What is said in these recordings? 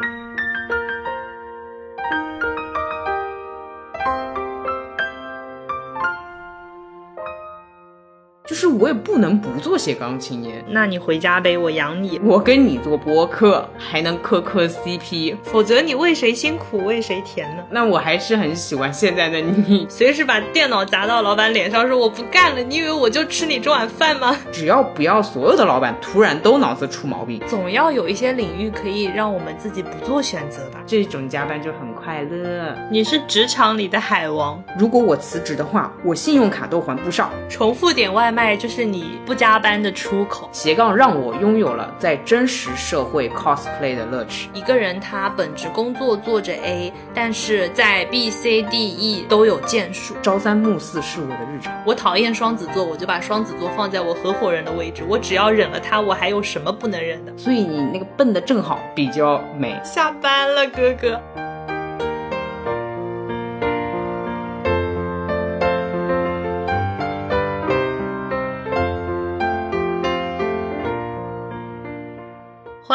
就是我也不能不做斜杠青年。那你回家呗，我养你。我跟你做播客，还能磕磕 CP，否则你为谁辛苦为谁甜呢？那我还是很喜欢现在的你。随时把电脑砸到老板脸上，说我不干了。你以为我就吃你这碗饭吗？只要不要所有的老板突然都脑子出毛病，总要有一些领域可以让我们自己不做选择吧。这种加班就很快乐。你是职场里的海王。如果我辞职的话，我信用卡都还不上。重复点外卖就是你不加班的出口。斜杠让我拥有了在真实社会 cosplay 的乐趣。一个人他本职工作做着 A，但是在 B、C、D、E 都有建树。朝三暮四是我的日常。我讨厌双子座，我就把双子座放在我合伙人的位置。我只要忍了他，我还有什么不能忍的？所以你那个笨的正好比较美。下班了，哥哥。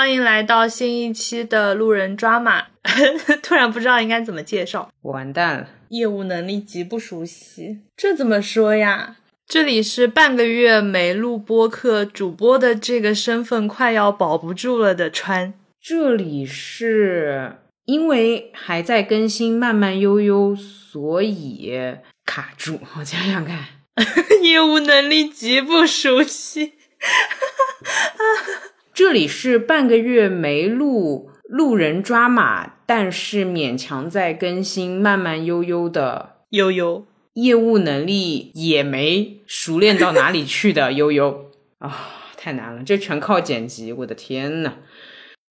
欢迎来到新一期的路人抓马。突然不知道应该怎么介绍，完蛋了，业务能力极不熟悉，这怎么说呀？这里是半个月没录播客，主播的这个身份快要保不住了的川。这里是因为还在更新，慢慢悠悠，所以卡住。我想想看，业务能力极不熟悉。这里是半个月没录路人抓马，但是勉强在更新，慢慢悠悠的悠悠，业务能力也没熟练到哪里去的悠悠 啊，太难了，这全靠剪辑，我的天呐！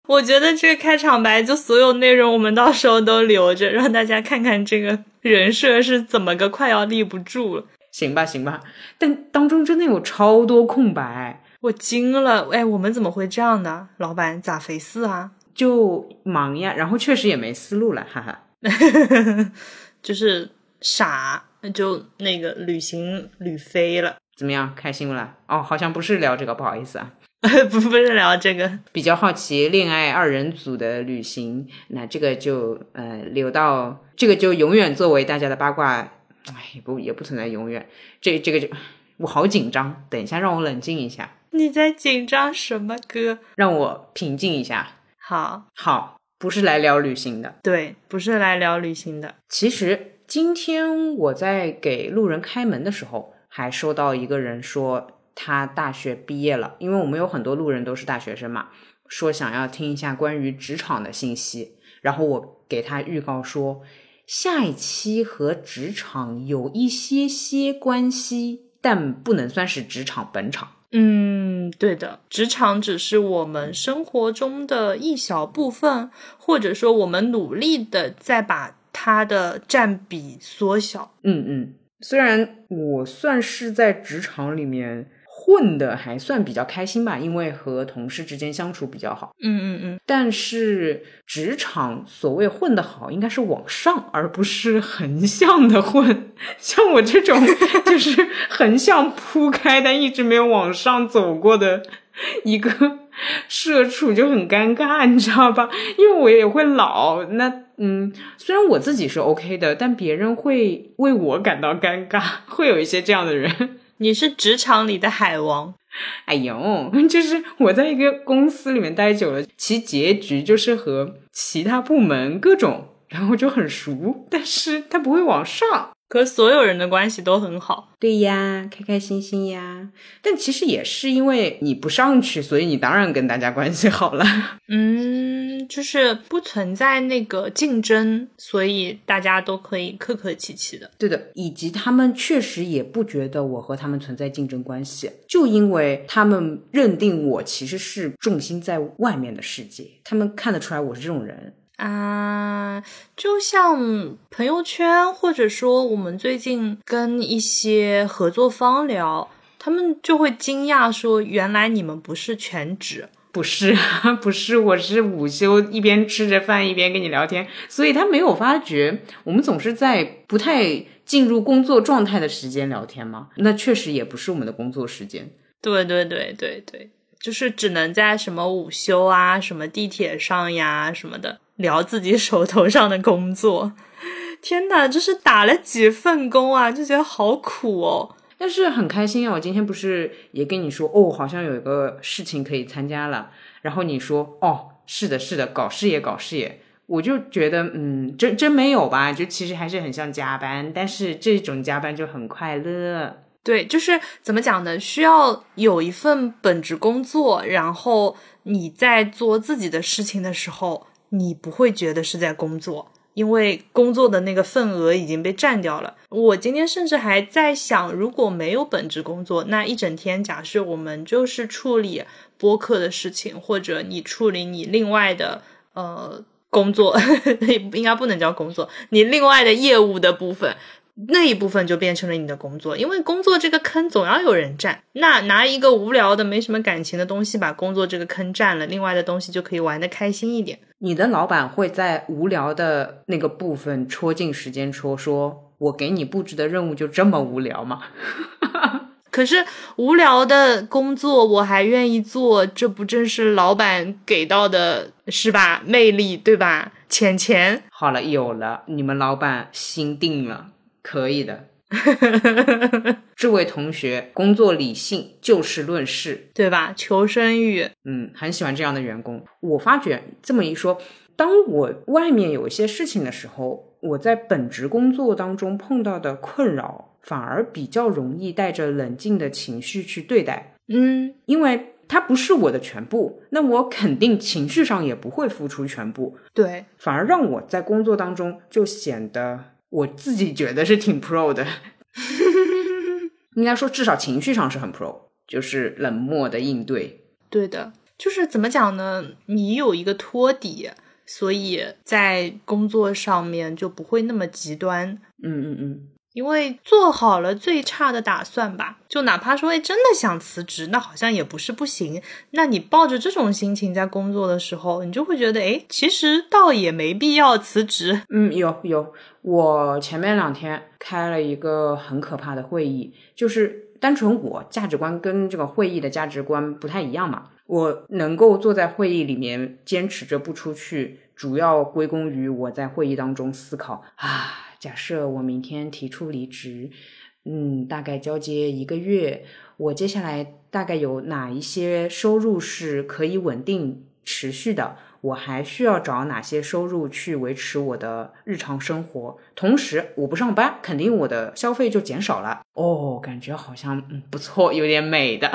我觉得这个开场白就所有内容我们到时候都留着，让大家看看这个人设是怎么个快要立不住了。行吧，行吧，但当中真的有超多空白。我惊了，哎，我们怎么会这样的？老板咋回事啊？就忙呀，然后确实也没思路了，哈哈，就是傻，就那个旅行旅飞了，怎么样？开心不啦？哦，好像不是聊这个，不好意思啊，不不是聊这个，比较好奇恋爱二人组的旅行，那这个就呃留到这个就永远作为大家的八卦，哎，不也不存在永远，这这个就我好紧张，等一下让我冷静一下。你在紧张什么，哥？让我平静一下。好，好，不是来聊旅行的。对，不是来聊旅行的。其实今天我在给路人开门的时候，还收到一个人说他大学毕业了，因为我们有很多路人都是大学生嘛，说想要听一下关于职场的信息。然后我给他预告说，下一期和职场有一些些关系，但不能算是职场本场。嗯，对的，职场只是我们生活中的一小部分，或者说我们努力的在把它的占比缩小。嗯嗯，虽然我算是在职场里面。混的还算比较开心吧，因为和同事之间相处比较好。嗯嗯嗯。但是职场所谓混的好，应该是往上，而不是横向的混。像我这种 就是横向铺开，但一直没有往上走过的一个社畜就很尴尬，你知道吧？因为我也会老。那嗯，虽然我自己是 OK 的，但别人会为我感到尴尬，会有一些这样的人。你是职场里的海王，哎呦，就是我在一个公司里面待久了，其结局就是和其他部门各种，然后就很熟，但是他不会往上。和所有人的关系都很好，对呀，开开心心呀。但其实也是因为你不上去，所以你当然跟大家关系好了。嗯，就是不存在那个竞争，所以大家都可以客客气气的。对的，以及他们确实也不觉得我和他们存在竞争关系，就因为他们认定我其实是重心在外面的世界，他们看得出来我是这种人。啊，就像朋友圈，或者说我们最近跟一些合作方聊，他们就会惊讶说：“原来你们不是全职，不是，不是，我是午休一边吃着饭一边跟你聊天。”所以他没有发觉我们总是在不太进入工作状态的时间聊天吗？那确实也不是我们的工作时间。对对对对对。就是只能在什么午休啊、什么地铁上呀什么的聊自己手头上的工作。天呐，这是打了几份工啊，就觉得好苦哦。但是很开心啊！我今天不是也跟你说哦，好像有一个事情可以参加了。然后你说哦，是的，是的，搞事业，搞事业。我就觉得，嗯，真真没有吧？就其实还是很像加班，但是这种加班就很快乐。对，就是怎么讲呢？需要有一份本职工作，然后你在做自己的事情的时候，你不会觉得是在工作。因为工作的那个份额已经被占掉了。我今天甚至还在想，如果没有本职工作，那一整天，假设我们就是处理播客的事情，或者你处理你另外的呃工作，应该不能叫工作，你另外的业务的部分。那一部分就变成了你的工作，因为工作这个坑总要有人占。那拿一个无聊的、没什么感情的东西把工作这个坑占了，另外的东西就可以玩的开心一点。你的老板会在无聊的那个部分戳进时间戳，说我给你布置的任务就这么无聊吗？可是无聊的工作我还愿意做，这不正是老板给到的是吧？魅力对吧？钱钱好了，有了，你们老板心定了。可以的，这位同学工作理性，就事论事，对吧？求生欲，嗯，很喜欢这样的员工。我发觉这么一说，当我外面有一些事情的时候，我在本职工作当中碰到的困扰，反而比较容易带着冷静的情绪去对待。嗯，因为它不是我的全部，那我肯定情绪上也不会付出全部。对，反而让我在工作当中就显得。我自己觉得是挺 pro 的，应该说至少情绪上是很 pro，就是冷漠的应对。对的，就是怎么讲呢？你有一个托底，所以在工作上面就不会那么极端。嗯嗯嗯。因为做好了最差的打算吧，就哪怕说哎真的想辞职，那好像也不是不行。那你抱着这种心情在工作的时候，你就会觉得哎，其实倒也没必要辞职。嗯，有有，我前面两天开了一个很可怕的会议，就是单纯我价值观跟这个会议的价值观不太一样嘛。我能够坐在会议里面坚持着不出去，主要归功于我在会议当中思考啊。假设我明天提出离职，嗯，大概交接一个月，我接下来大概有哪一些收入是可以稳定持续的？我还需要找哪些收入去维持我的日常生活？同时，我不上班，肯定我的消费就减少了。哦，感觉好像嗯不错，有点美的。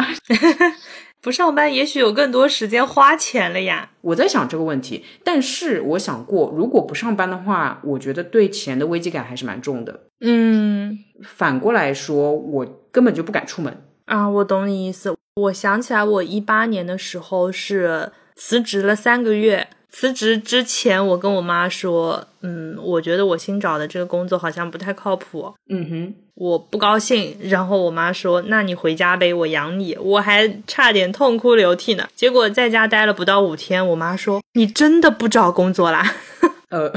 不上班，也许有更多时间花钱了呀。我在想这个问题，但是我想过，如果不上班的话，我觉得对钱的危机感还是蛮重的。嗯，反过来说，我根本就不敢出门啊。我懂你意思。我想起来，我一八年的时候是辞职了三个月。辞职之前，我跟我妈说，嗯，我觉得我新找的这个工作好像不太靠谱。嗯哼，我不高兴。然后我妈说，那你回家呗，我养你。我还差点痛哭流涕呢。结果在家待了不到五天，我妈说，你真的不找工作啦？呃，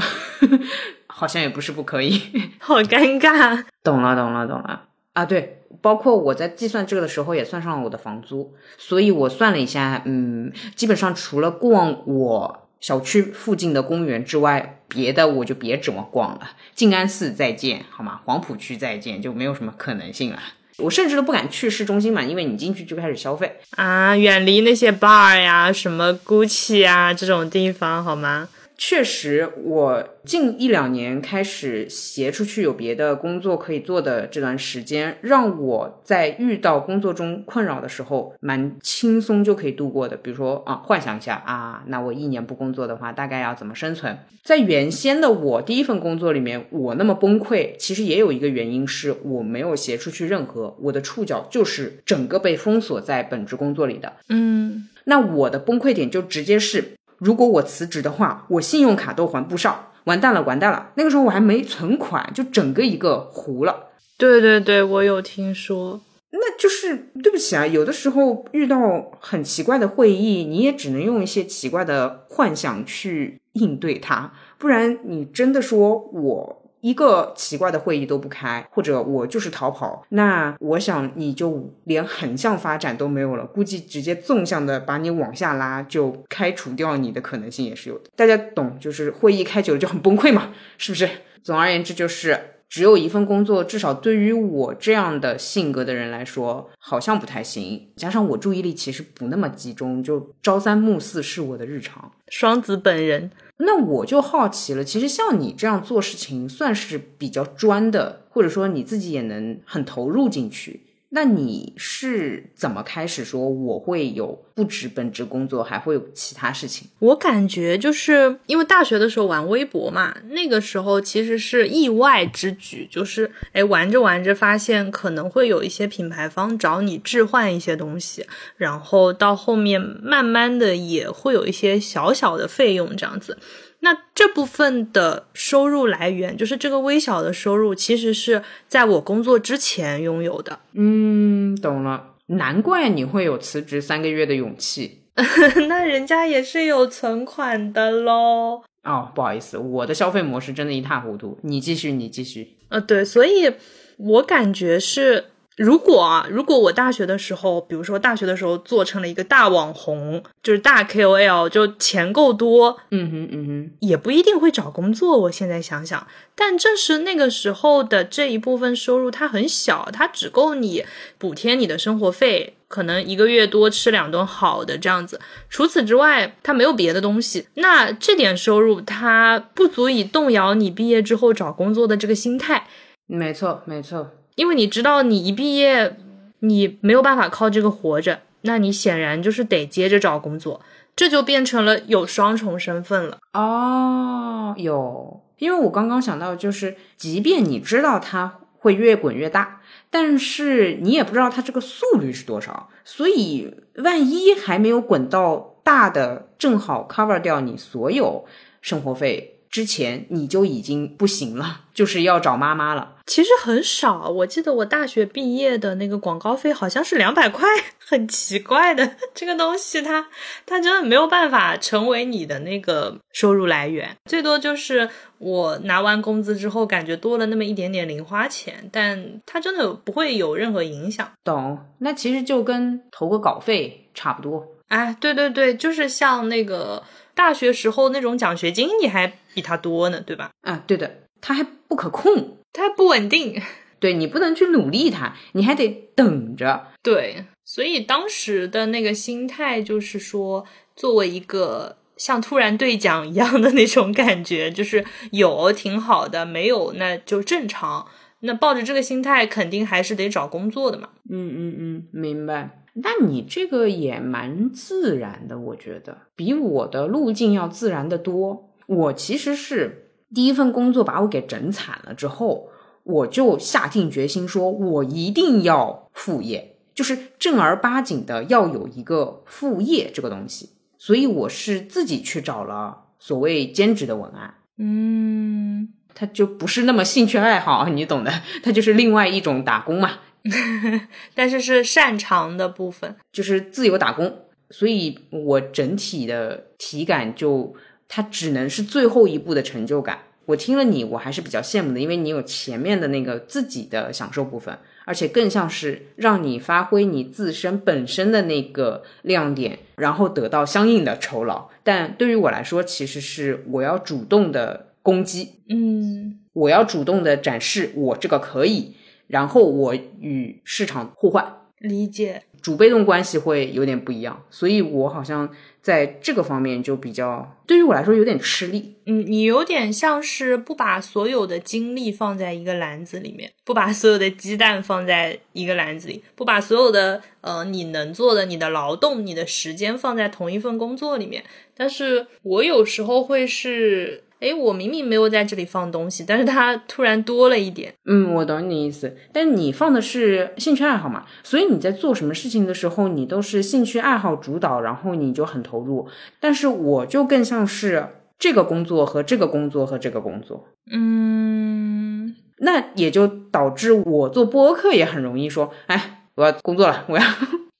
好像也不是不可以。好尴尬。懂了，懂了，懂了。啊，对，包括我在计算这个的时候也算上了我的房租，所以我算了一下，嗯，基本上除了逛我。小区附近的公园之外，别的我就别指望逛了。静安寺再见，好吗？黄浦区再见，就没有什么可能性了。我甚至都不敢去市中心嘛，因为你进去就开始消费啊，远离那些 bar 呀、什么 Gucci 啊这种地方，好吗？确实，我近一两年开始斜出去有别的工作可以做的这段时间，让我在遇到工作中困扰的时候，蛮轻松就可以度过的。比如说啊，幻想一下啊，那我一年不工作的话，大概要怎么生存？在原先的我第一份工作里面，我那么崩溃，其实也有一个原因是我没有斜出去任何，我的触角就是整个被封锁在本职工作里的。嗯，那我的崩溃点就直接是。如果我辞职的话，我信用卡都还不上，完蛋了，完蛋了！那个时候我还没存款，就整个一个糊了。对对对，我有听说。那就是对不起啊，有的时候遇到很奇怪的会议，你也只能用一些奇怪的幻想去应对它，不然你真的说我一个奇怪的会议都不开，或者我就是逃跑，那我想你就连横向发展都没有了，估计直接纵向的把你往下拉，就开除掉你的可能性也是有的。大家懂，就是会议开久了就很崩溃嘛，是不是？总而言之，就是只有一份工作，至少对于我这样的性格的人来说，好像不太行。加上我注意力其实不那么集中，就朝三暮四是我的日常。双子本人，那我就好奇了，其实像你这样做事情，算是比较专的，或者说你自己也能很投入进去。那你是怎么开始说我会有不止本职工作，还会有其他事情？我感觉就是因为大学的时候玩微博嘛，那个时候其实是意外之举，就是哎玩着玩着发现可能会有一些品牌方找你置换一些东西，然后到后面慢慢的也会有一些小小的费用这样子。那这部分的收入来源，就是这个微小的收入，其实是在我工作之前拥有的。嗯，懂了，难怪你会有辞职三个月的勇气。那人家也是有存款的喽。哦，不好意思，我的消费模式真的一塌糊涂。你继续，你继续。呃，对，所以我感觉是。如果啊，如果我大学的时候，比如说大学的时候做成了一个大网红，就是大 KOL，就钱够多，嗯哼嗯哼，也不一定会找工作。我现在想想，但正是那个时候的这一部分收入，它很小，它只够你补贴你的生活费，可能一个月多吃两顿好的这样子。除此之外，它没有别的东西。那这点收入，它不足以动摇你毕业之后找工作的这个心态。没错，没错。因为你知道，你一毕业，你没有办法靠这个活着，那你显然就是得接着找工作，这就变成了有双重身份了。哦，有，因为我刚刚想到，就是即便你知道它会越滚越大，但是你也不知道它这个速率是多少，所以万一还没有滚到大的，正好 cover 掉你所有生活费。之前你就已经不行了，就是要找妈妈了。其实很少，我记得我大学毕业的那个广告费好像是两百块，很奇怪的这个东西，它它真的没有办法成为你的那个收入来源，最多就是我拿完工资之后感觉多了那么一点点零花钱，但它真的不会有任何影响。懂？那其实就跟投个稿费差不多。哎，对对对，就是像那个。大学时候那种奖学金，你还比他多呢，对吧？啊，对的，他还不可控，他还不稳定，对你不能去努力他，你还得等着。对，所以当时的那个心态就是说，作为一个像突然兑奖一样的那种感觉，就是有挺好的，没有那就正常。那抱着这个心态，肯定还是得找工作的嘛。嗯嗯嗯，明白。那你这个也蛮自然的，我觉得比我的路径要自然的多。我其实是第一份工作把我给整惨了之后，我就下定决心说，我一定要副业，就是正儿八经的要有一个副业这个东西。所以我是自己去找了所谓兼职的文案。嗯，他就不是那么兴趣爱好，你懂的，他就是另外一种打工嘛。但是是擅长的部分，就是自由打工，所以我整体的体感就它只能是最后一步的成就感。我听了你，我还是比较羡慕的，因为你有前面的那个自己的享受部分，而且更像是让你发挥你自身本身的那个亮点，然后得到相应的酬劳。但对于我来说，其实是我要主动的攻击，嗯，我要主动的展示我这个可以。然后我与市场互换，理解主被动关系会有点不一样，所以我好像在这个方面就比较，对于我来说有点吃力。嗯，你有点像是不把所有的精力放在一个篮子里面，不把所有的鸡蛋放在一个篮子里，不把所有的呃你能做的、你的劳动、你的时间放在同一份工作里面。但是我有时候会是。哎，我明明没有在这里放东西，但是它突然多了一点。嗯，我懂你意思。但你放的是兴趣爱好嘛？所以你在做什么事情的时候，你都是兴趣爱好主导，然后你就很投入。但是我就更像是这个工作和这个工作和这个工作。嗯，那也就导致我做播客也很容易说，哎，我要工作了，我要。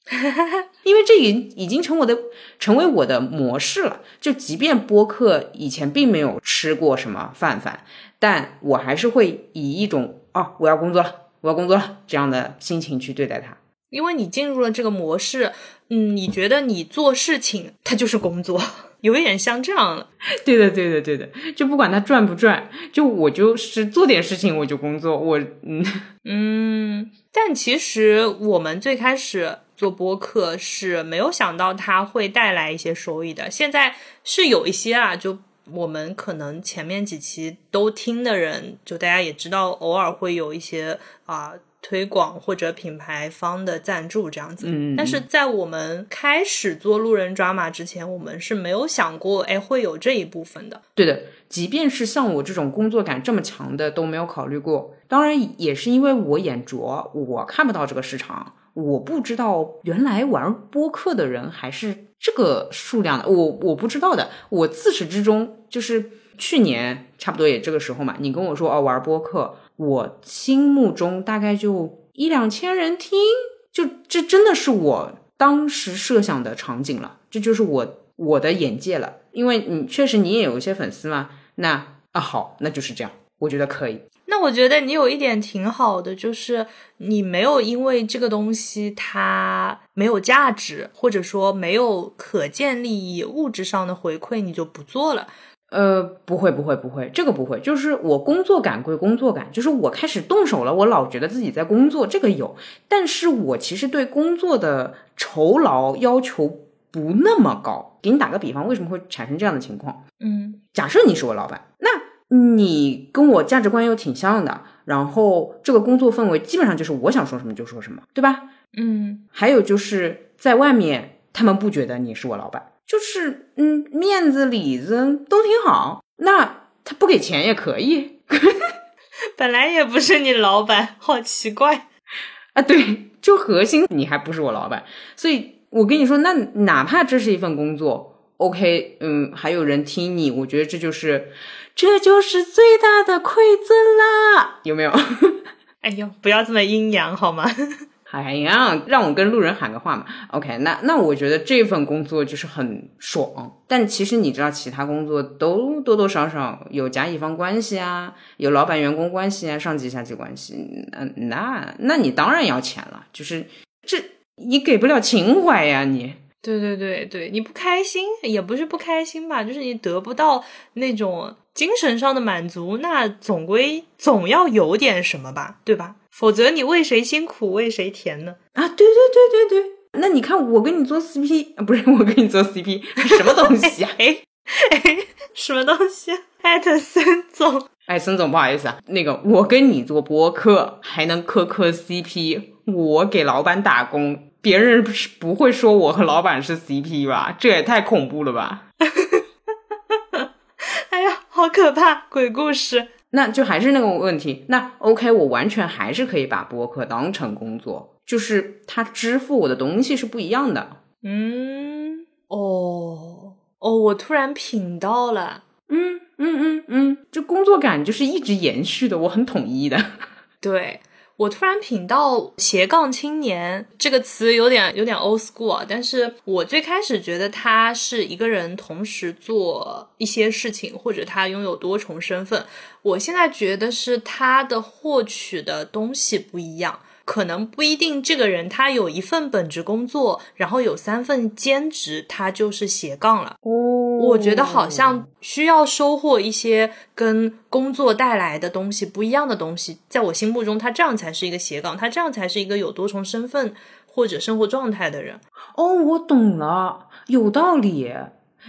因为这已已经成我的成为我的模式了。就即便播客以前并没有吃过什么饭饭，但我还是会以一种哦我要工作了，我要工作了这样的心情去对待它。因为你进入了这个模式，嗯，你觉得你做事情它就是工作，有一点像这样了。对的，对的，对的，就不管它赚不赚，就我就是做点事情我就工作，我嗯嗯。但其实我们最开始做播客是没有想到它会带来一些收益的，现在是有一些啊，就我们可能前面几期都听的人，就大家也知道，偶尔会有一些啊。推广或者品牌方的赞助这样子，嗯，但是在我们开始做路人抓马之前，我们是没有想过，哎，会有这一部分的。对的，即便是像我这种工作感这么强的都没有考虑过。当然，也是因为我眼拙，我看不到这个市场，我不知道原来玩播客的人还是这个数量的，我我不知道的。我自始至终就是去年差不多也这个时候嘛，你跟我说哦玩播客。我心目中大概就一两千人听，就这真的是我当时设想的场景了，这就是我我的眼界了。因为你确实你也有一些粉丝嘛，那啊好，那就是这样，我觉得可以。那我觉得你有一点挺好的，就是你没有因为这个东西它没有价值，或者说没有可见利益、物质上的回馈，你就不做了。呃，不会，不会，不会，这个不会。就是我工作感归工作感，就是我开始动手了，我老觉得自己在工作，这个有。但是我其实对工作的酬劳要求不那么高。给你打个比方，为什么会产生这样的情况？嗯，假设你是我老板，那你跟我价值观又挺像的，然后这个工作氛围基本上就是我想说什么就说什么，对吧？嗯，还有就是在外面，他们不觉得你是我老板。就是嗯，面子里子都挺好，那他不给钱也可以。本来也不是你老板，好奇怪 啊！对，就核心你还不是我老板，所以我跟你说，那哪怕这是一份工作，OK，嗯，还有人听你，我觉得这就是这就是最大的馈赠啦，有没有？哎呦，不要这么阴阳好吗？哎呀，让我跟路人喊个话嘛。OK，那那我觉得这份工作就是很爽。但其实你知道，其他工作都多多少少有甲乙方关系啊，有老板员工关系啊，上级下级关系。嗯，那那你当然要钱了。就是这你给不了情怀呀，你。对对对对，你不开心也不是不开心吧，就是你得不到那种精神上的满足，那总归总要有点什么吧，对吧？否则你为谁辛苦为谁甜呢？啊，对对对对对，那你看我跟你做 CP 啊，不是我跟你做 CP，什么东西啊？哎哎，什么东西？艾特森总，哎，森总不好意思啊，那个我跟你做播客还能磕磕 CP，我给老板打工，别人不是不会说我和老板是 CP 吧？这也太恐怖了吧！哎呀，好可怕，鬼故事。那就还是那个问题，那 OK，我完全还是可以把播客当成工作，就是他支付我的东西是不一样的。嗯，哦哦，我突然品到了，嗯嗯嗯嗯，这工作感就是一直延续的，我很统一的。对。我突然品到斜杠青年这个词有点有点 old school，啊但是我最开始觉得他是一个人同时做一些事情，或者他拥有多重身份。我现在觉得是他的获取的东西不一样。可能不一定，这个人他有一份本职工作，然后有三份兼职，他就是斜杠了。哦，我觉得好像需要收获一些跟工作带来的东西不一样的东西，在我心目中，他这样才是一个斜杠，他这样才是一个有多重身份或者生活状态的人。哦，我懂了，有道理。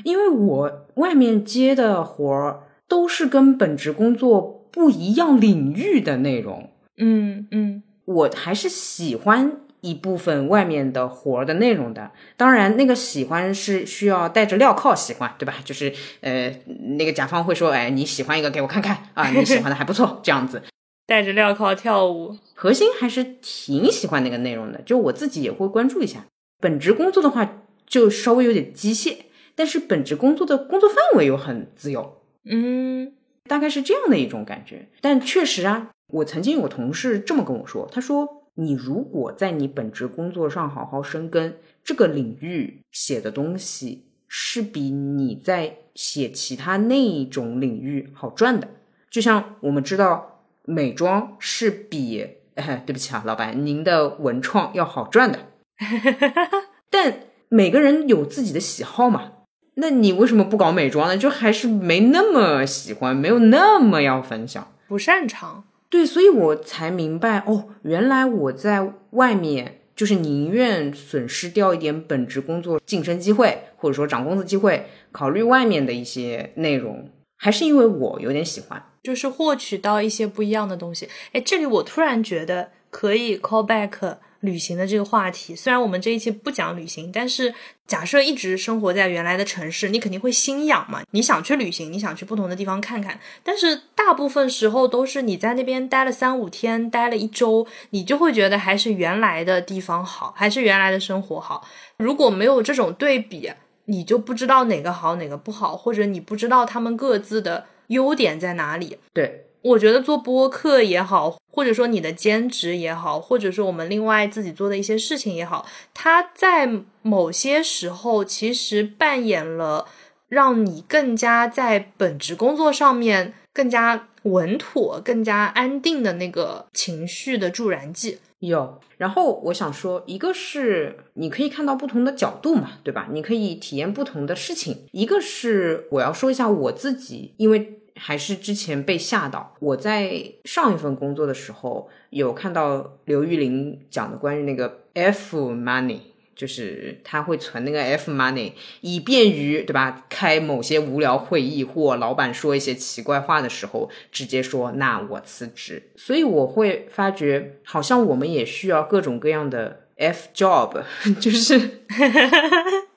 因为我外面接的活儿都是跟本职工作不一样领域的内容。嗯嗯。我还是喜欢一部分外面的活儿的内容的，当然那个喜欢是需要带着镣铐喜欢，对吧？就是呃，那个甲方会说，哎，你喜欢一个给我看看啊，你喜欢的还不错，这样子，带着镣铐跳舞，核心还是挺喜欢那个内容的，就我自己也会关注一下。本职工作的话，就稍微有点机械，但是本职工作的工作范围又很自由，嗯，大概是这样的一种感觉。但确实啊。我曾经有个同事这么跟我说，他说：“你如果在你本职工作上好好深耕，这个领域写的东西是比你在写其他那种领域好赚的。就像我们知道，美妆是比，哎，对不起啊，老板，您的文创要好赚的。但每个人有自己的喜好嘛，那你为什么不搞美妆呢？就还是没那么喜欢，没有那么要分享，不擅长。对，所以我才明白哦，原来我在外面就是宁愿损失掉一点本职工作晋升机会，或者说涨工资机会，考虑外面的一些内容，还是因为我有点喜欢，就是获取到一些不一样的东西。哎，这里我突然觉得可以 call back。旅行的这个话题，虽然我们这一期不讲旅行，但是假设一直生活在原来的城市，你肯定会心痒嘛。你想去旅行，你想去不同的地方看看，但是大部分时候都是你在那边待了三五天，待了一周，你就会觉得还是原来的地方好，还是原来的生活好。如果没有这种对比，你就不知道哪个好，哪个不好，或者你不知道他们各自的优点在哪里。对。我觉得做播客也好，或者说你的兼职也好，或者说我们另外自己做的一些事情也好，它在某些时候其实扮演了让你更加在本职工作上面更加稳妥、更加安定的那个情绪的助燃剂。有，然后我想说，一个是你可以看到不同的角度嘛，对吧？你可以体验不同的事情。一个是我要说一下我自己，因为。还是之前被吓到。我在上一份工作的时候，有看到刘玉玲讲的关于那个 F money，就是他会存那个 F money，以便于对吧？开某些无聊会议或老板说一些奇怪话的时候，直接说那我辞职。所以我会发觉，好像我们也需要各种各样的 F job，就是。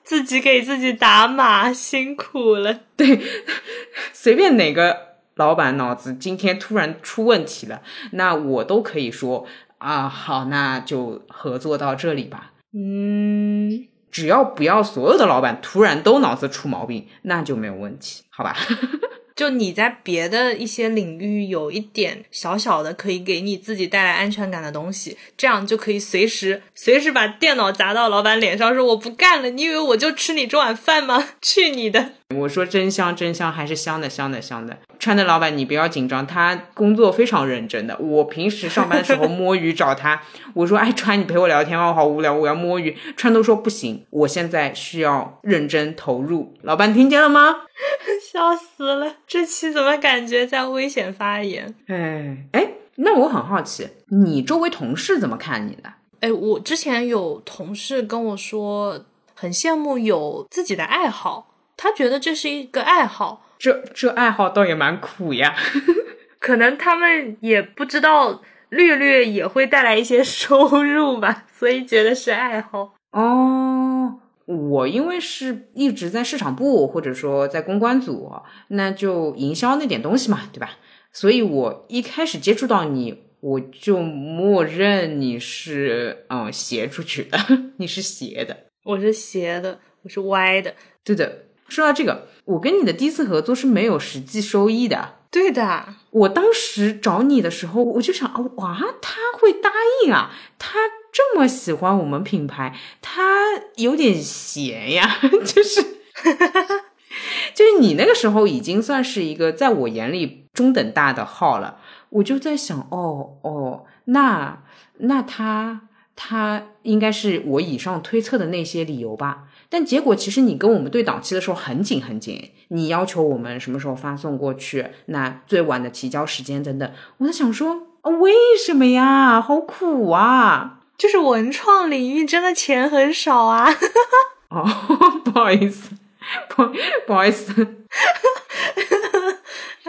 自己给自己打码，辛苦了。对，随便哪个老板脑子今天突然出问题了，那我都可以说啊，好，那就合作到这里吧。嗯，只要不要所有的老板突然都脑子出毛病，那就没有问题，好吧？就你在别的一些领域有一点小小的可以给你自己带来安全感的东西，这样就可以随时随时把电脑砸到老板脸上，说我不干了。你以为我就吃你这碗饭吗？去你的！我说真香，真香，还是香的，香的，香的。川的老板，你不要紧张，他工作非常认真的。我平时上班的时候摸鱼找他，我说：“哎，川，你陪我聊天吧，我好无聊，我要摸鱼。”川都说不行，我现在需要认真投入。老板听见了吗？笑死了，这期怎么感觉在危险发言？哎哎，那我很好奇，你周围同事怎么看你的？哎，我之前有同事跟我说，很羡慕有自己的爱好。他觉得这是一个爱好，这这爱好倒也蛮苦呀。可能他们也不知道，略略也会带来一些 收入吧，所以觉得是爱好。哦，我因为是一直在市场部或者说在公关组，那就营销那点东西嘛，对吧？所以我一开始接触到你，我就默认你是嗯斜出去的，你是斜的，我是斜的，我是歪的，对的。说到这个，我跟你的第一次合作是没有实际收益的。对的，我当时找你的时候，我就想啊，哇，他会答应啊？他这么喜欢我们品牌，他有点闲呀，就是，就是你那个时候已经算是一个在我眼里中等大的号了。我就在想，哦哦，那那他他应该是我以上推测的那些理由吧。但结果其实你跟我们对档期的时候很紧很紧，你要求我们什么时候发送过去，那最晚的提交时间等等，我在想说，为什么呀？好苦啊！就是文创领域真的钱很少啊。哦，不好意思，不不好意思。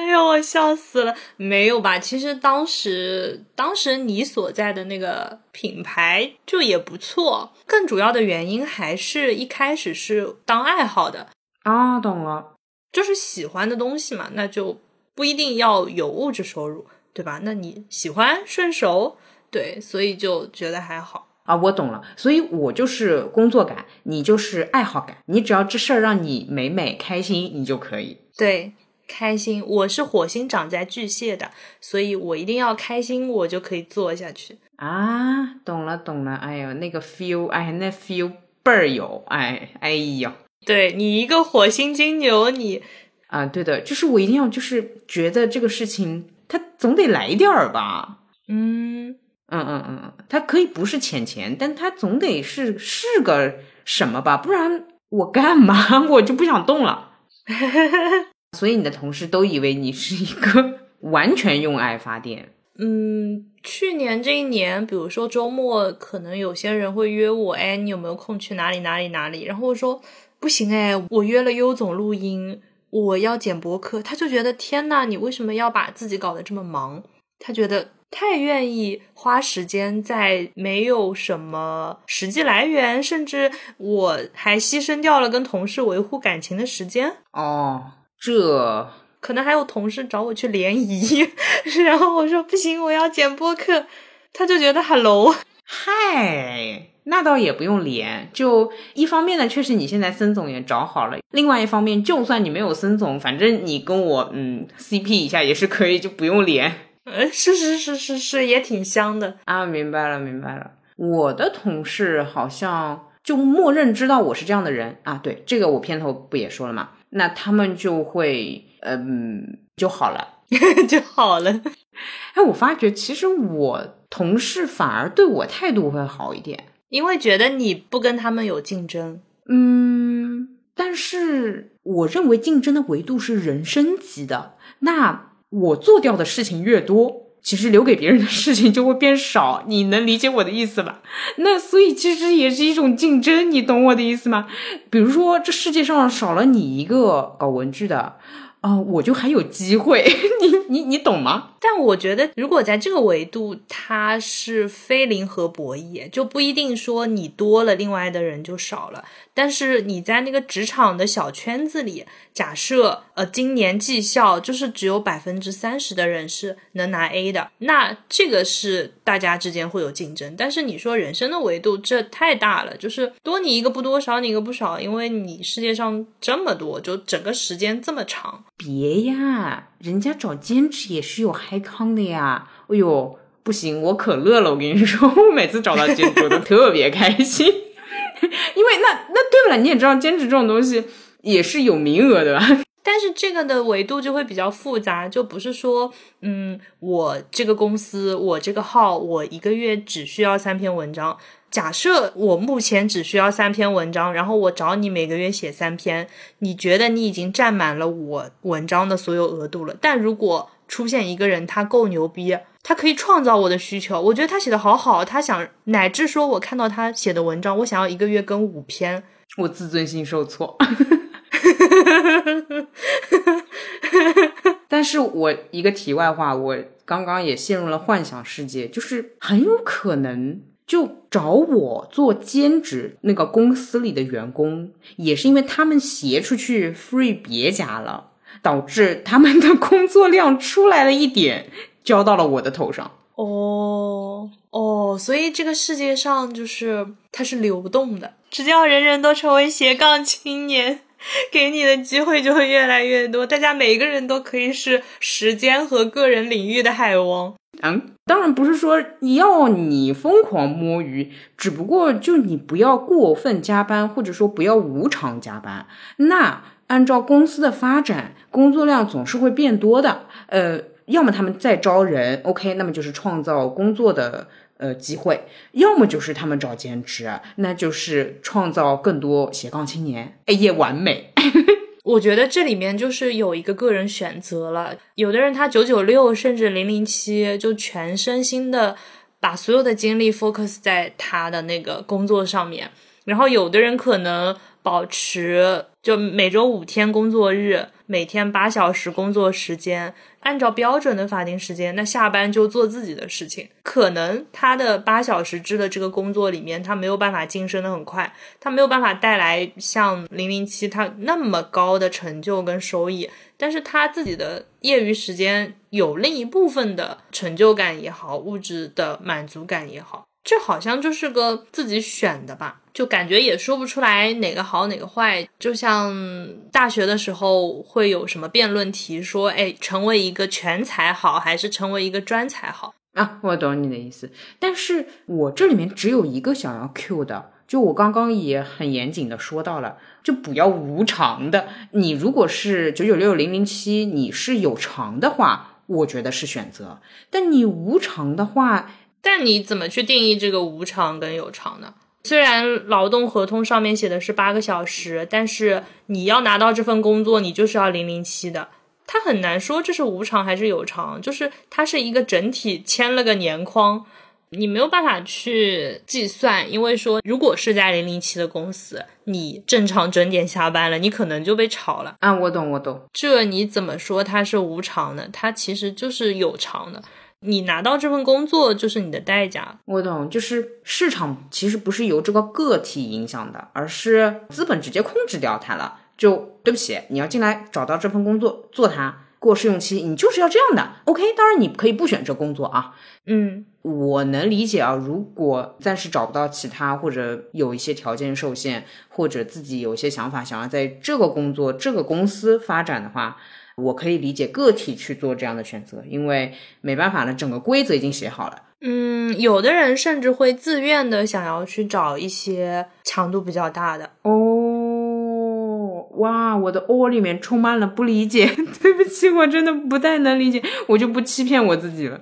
哎呦，我笑死了！没有吧？其实当时，当时你所在的那个品牌就也不错。更主要的原因还是一开始是当爱好的啊，懂了，就是喜欢的东西嘛，那就不一定要有物质收入，对吧？那你喜欢顺手，对，所以就觉得还好啊。我懂了，所以我就是工作感，你就是爱好感，你只要这事儿让你美美开心，你就可以。对。开心，我是火星长在巨蟹的，所以我一定要开心，我就可以做下去。啊，懂了懂了，哎呦，那个 feel，哎，那 feel 倍儿有，哎哎呀，对你一个火星金牛，你啊，对的，就是我一定要就是觉得这个事情它总得来点儿吧，嗯嗯嗯嗯嗯，它可以不是钱钱，但它总得是是个什么吧，不然我干嘛 我就不想动了。所以你的同事都以为你是一个 完全用爱发电。嗯，去年这一年，比如说周末，可能有些人会约我，哎，你有没有空去哪里哪里哪里？然后我说不行，哎，我约了优总录音，我要剪博客。他就觉得天呐，你为什么要把自己搞得这么忙？他觉得太愿意花时间在没有什么实际来源，甚至我还牺牲掉了跟同事维护感情的时间。哦，这可能还有同事找我去联谊，然后我说不行，我要剪播客，他就觉得很 low。嗨，那倒也不用连。就一方面呢，确实你现在森总也找好了；另外一方面，就算你没有森总，反正你跟我嗯 CP 一下也是可以，就不用连。呃，是是是是是，也挺香的啊。明白了明白了，我的同事好像就默认知道我是这样的人啊。对，这个我片头不也说了吗？那他们就会嗯就好了，就好了。哎，我发觉其实我同事反而对我态度会好一点，因为觉得你不跟他们有竞争。嗯，但是我认为竞争的维度是人生级的，那我做掉的事情越多，其实留给别人的事情就会变少。你能理解我的意思吧？那所以其实也是一种竞争，你懂我的意思吗？比如说，这世界上少了你一个搞文具的。啊，我就还有机会，你你你懂吗？但我觉得，如果在这个维度，它是非零和博弈，就不一定说你多了，另外的人就少了。但是你在那个职场的小圈子里，假设呃今年绩效就是只有百分之三十的人是能拿 A 的，那这个是大家之间会有竞争。但是你说人生的维度，这太大了，就是多你一个不多，少你一个不少，因为你世界上这么多，就整个时间这么长。别呀，人家找兼职也是有嗨康的呀。哎呦，不行，我可乐了。我跟你说，我每次找到兼职我都特别开心，因为那那对了，你也知道兼职这种东西也是有名额的吧？但是这个的维度就会比较复杂，就不是说，嗯，我这个公司，我这个号，我一个月只需要三篇文章。假设我目前只需要三篇文章，然后我找你每个月写三篇，你觉得你已经占满了我文章的所有额度了。但如果出现一个人，他够牛逼，他可以创造我的需求，我觉得他写的好好，他想乃至说我看到他写的文章，我想要一个月更五篇，我自尊心受挫。但是我一个题外话，我刚刚也陷入了幻想世界，就是很有可能。就找我做兼职，那个公司里的员工也是因为他们携出去 free 别家了，导致他们的工作量出来了一点，交到了我的头上。哦哦，所以这个世界上就是它是流动的，只要人人都成为斜杠青年，给你的机会就会越来越多，大家每一个人都可以是时间和个人领域的海王。嗯，当然不是说要你疯狂摸鱼，只不过就你不要过分加班，或者说不要无偿加班。那按照公司的发展，工作量总是会变多的。呃，要么他们在招人，OK，那么就是创造工作的呃机会；要么就是他们找兼职，那就是创造更多斜杠青年。哎耶，完美。我觉得这里面就是有一个个人选择了，有的人他九九六甚至零零七，就全身心的把所有的精力 focus 在他的那个工作上面，然后有的人可能保持就每周五天工作日，每天八小时工作时间。按照标准的法定时间，那下班就做自己的事情。可能他的八小时制的这个工作里面，他没有办法晋升的很快，他没有办法带来像零零七他那么高的成就跟收益。但是他自己的业余时间有另一部分的成就感也好，物质的满足感也好。这好像就是个自己选的吧，就感觉也说不出来哪个好哪个坏。就像大学的时候会有什么辩论题，说，哎，成为一个全才好还是成为一个专才好？啊，我懂你的意思，但是我这里面只有一个想要 Q 的，就我刚刚也很严谨的说到了，就不要无偿的。你如果是九九六零零七，你是有偿的话，我觉得是选择；但你无偿的话，但你怎么去定义这个无偿跟有偿呢？虽然劳动合同上面写的是八个小时，但是你要拿到这份工作，你就是要零零七的。他很难说这是无偿还是有偿，就是它是一个整体签了个年框，你没有办法去计算，因为说如果是在零零七的公司，你正常整点下班了，你可能就被炒了啊。我懂，我懂，这你怎么说它是无偿的？它其实就是有偿的。你拿到这份工作就是你的代价。我懂，就是市场其实不是由这个个体影响的，而是资本直接控制掉它了。就对不起，你要进来找到这份工作做它，过试用期，你就是要这样的。OK，当然你可以不选这工作啊。嗯，我能理解啊。如果暂时找不到其他，或者有一些条件受限，或者自己有一些想法想要在这个工作、这个公司发展的话，我可以理解个体去做这样的选择，因为没办法了，整个规则已经写好了。嗯，有的人甚至会自愿的想要去找一些强度比较大的哦。哇，我的窝里面充满了不理解，对不起，我真的不太能理解，我就不欺骗我自己了。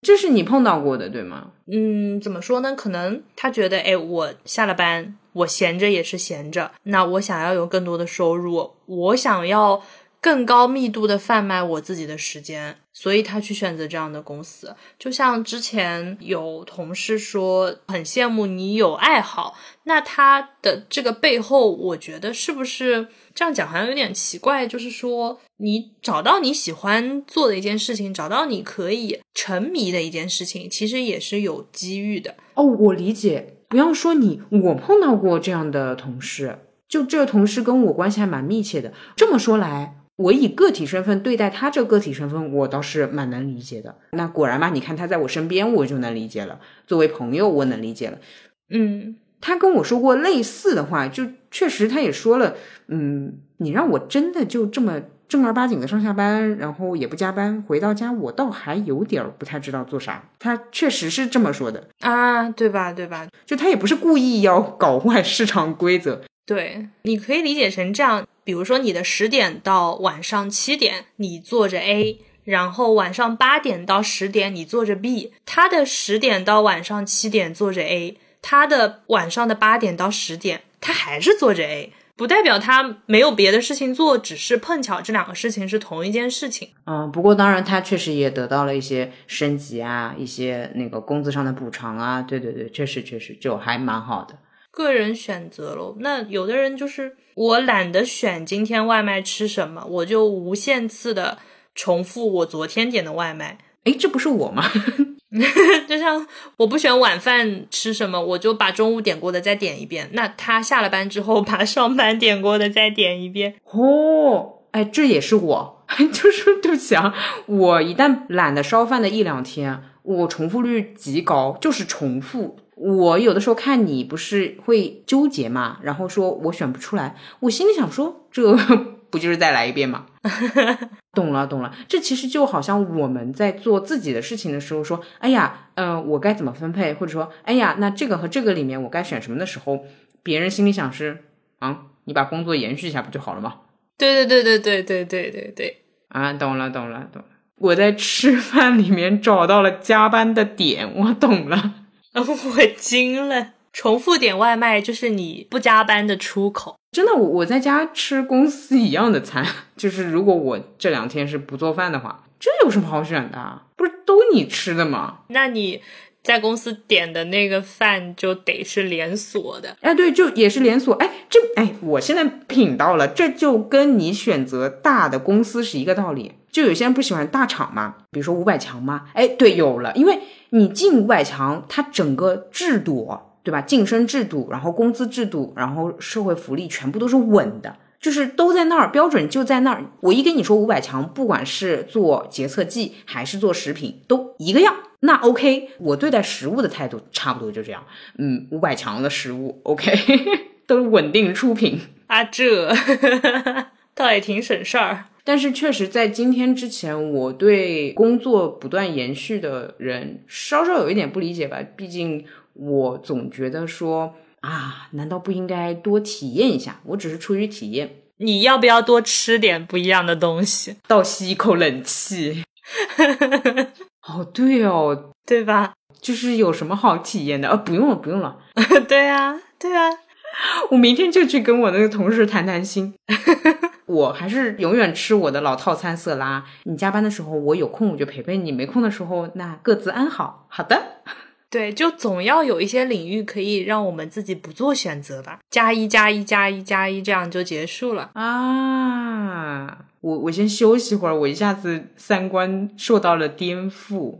这是你碰到过的，对吗？嗯，怎么说呢？可能他觉得，哎，我下了班，我闲着也是闲着，那我想要有更多的收入，我想要。更高密度的贩卖我自己的时间，所以他去选择这样的公司。就像之前有同事说，很羡慕你有爱好，那他的这个背后，我觉得是不是这样讲好像有点奇怪？就是说，你找到你喜欢做的一件事情，找到你可以沉迷的一件事情，其实也是有机遇的。哦，我理解。不要说你，我碰到过这样的同事，就这个同事跟我关系还蛮密切的。这么说来。我以个体身份对待他这个个体身份，我倒是蛮能理解的。那果然嘛，你看他在我身边，我就能理解了。作为朋友，我能理解了。嗯，他跟我说过类似的话，就确实他也说了，嗯，你让我真的就这么正儿八经的上下班，然后也不加班，回到家我倒还有点不太知道做啥。他确实是这么说的啊，对吧？对吧？就他也不是故意要搞坏市场规则。对，你可以理解成这样。比如说，你的十点到晚上七点，你做着 A，然后晚上八点到十点你做着 B，他的十点到晚上七点做着 A，他的晚上的八点到十点他还是做着 A，不代表他没有别的事情做，只是碰巧这两个事情是同一件事情。嗯，不过当然他确实也得到了一些升级啊，一些那个工资上的补偿啊，对对对，确实确实就还蛮好的。个人选择喽，那有的人就是我懒得选今天外卖吃什么，我就无限次的重复我昨天点的外卖。诶，这不是我吗？就像我不选晚饭吃什么，我就把中午点过的再点一遍。那他下了班之后把上班点过的再点一遍。哦，哎，这也是我，就是对不起啊，我一旦懒得烧饭的一两天，我重复率极高，就是重复。我有的时候看你不是会纠结嘛，然后说我选不出来，我心里想说这 不就是再来一遍吗？懂了懂了，这其实就好像我们在做自己的事情的时候说，哎呀，嗯，我该怎么分配，或者说，哎呀，那这个和这个里面我该选什么的时候，别人心里想是啊，你把工作延续一下不就好了吗？对对对对对对对对对，啊，懂了懂了懂了，我在吃饭里面找到了加班的点，我懂了。我惊了，重复点外卖就是你不加班的出口。真的，我我在家吃公司一样的餐，就是如果我这两天是不做饭的话，这有什么好选的？不是都你吃的吗？那你在公司点的那个饭就得是连锁的。哎，对，就也是连锁。哎，这哎，我现在品到了，这就跟你选择大的公司是一个道理。就有些人不喜欢大厂嘛，比如说五百强嘛。哎，对，有了，因为。你进五百强，它整个制度，对吧？晋升制度，然后工资制度，然后社会福利，全部都是稳的，就是都在那儿，标准就在那儿。我一跟你说五百强，不管是做洁厕剂还是做食品，都一个样。那 OK，我对待食物的态度差不多就这样。嗯，五百强的食物 OK，都稳定出品啊，这。倒也挺省事儿。但是确实在今天之前，我对工作不断延续的人稍稍有一点不理解吧。毕竟我总觉得说啊，难道不应该多体验一下？我只是出于体验。你要不要多吃点不一样的东西？倒吸一口冷气。哦，对哦，对吧？就是有什么好体验的？呃，不用了，不用了。对啊，对啊，我明天就去跟我那个同事谈谈心。我还是永远吃我的老套餐色拉。你加班的时候，我有空我就陪陪你；没空的时候，那各自安好。好的。对，就总要有一些领域可以让我们自己不做选择吧。加一加一加一加一，这样就结束了啊！我我先休息会儿，我一下子三观受到了颠覆。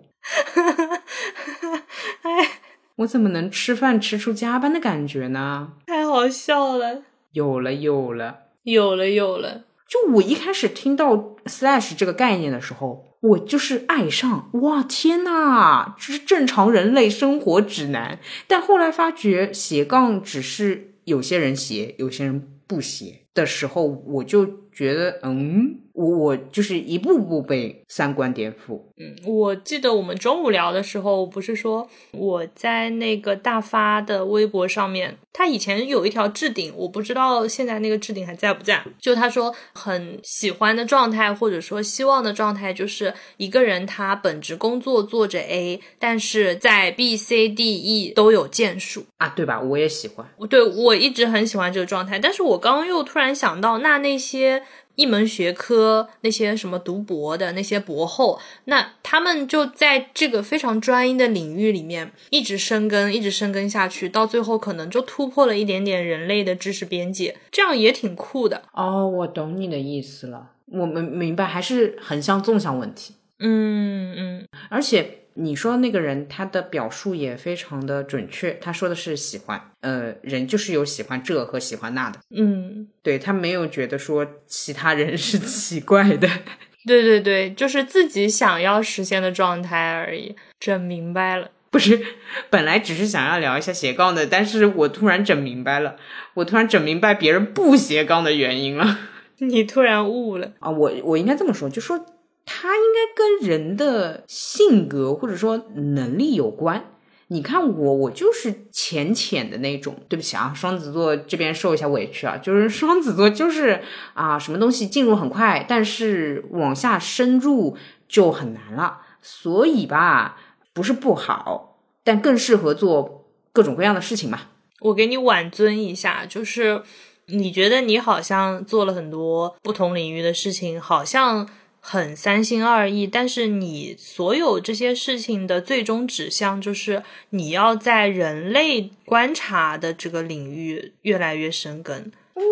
哎，我怎么能吃饭吃出加班的感觉呢？太好笑了！有了有了有了有了！就我一开始听到 slash 这个概念的时候。我就是爱上哇！天呐，这是正常人类生活指南。但后来发觉斜杠只是有些人斜，有些人不斜的时候，我就。觉得嗯，我我就是一步步被三观颠覆。嗯，我记得我们中午聊的时候，不是说我在那个大发的微博上面，他以前有一条置顶，我不知道现在那个置顶还在不在。就他说很喜欢的状态，或者说希望的状态，就是一个人他本职工作做着 A，但是在 B、C、D、E 都有建树啊，对吧？我也喜欢，对我一直很喜欢这个状态。但是我刚刚又突然想到，那那些。一门学科那些什么读博的那些博后，那他们就在这个非常专一的领域里面一直深耕，一直深耕下去，到最后可能就突破了一点点人类的知识边界，这样也挺酷的。哦，我懂你的意思了，我们明白，还是横向纵向问题。嗯嗯，而且。你说那个人，他的表述也非常的准确。他说的是喜欢，呃，人就是有喜欢这和喜欢那的。嗯，对他没有觉得说其他人是奇怪的。对对对，就是自己想要实现的状态而已。整明白了，不是，本来只是想要聊一下斜杠的，但是我突然整明白了，我突然整明白别人不斜杠的原因了。你突然悟了啊！我我应该这么说，就说。它应该跟人的性格或者说能力有关。你看我，我就是浅浅的那种。对不起啊，双子座这边受一下委屈啊，就是双子座就是啊，什么东西进入很快，但是往下深入就很难了。所以吧，不是不好，但更适合做各种各样的事情嘛。我给你挽尊一下，就是你觉得你好像做了很多不同领域的事情，好像。很三心二意，但是你所有这些事情的最终指向就是你要在人类观察的这个领域越来越深耕。我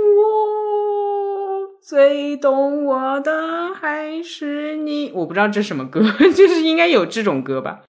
最懂我的还是你，我不知道这什么歌，就是应该有这种歌吧。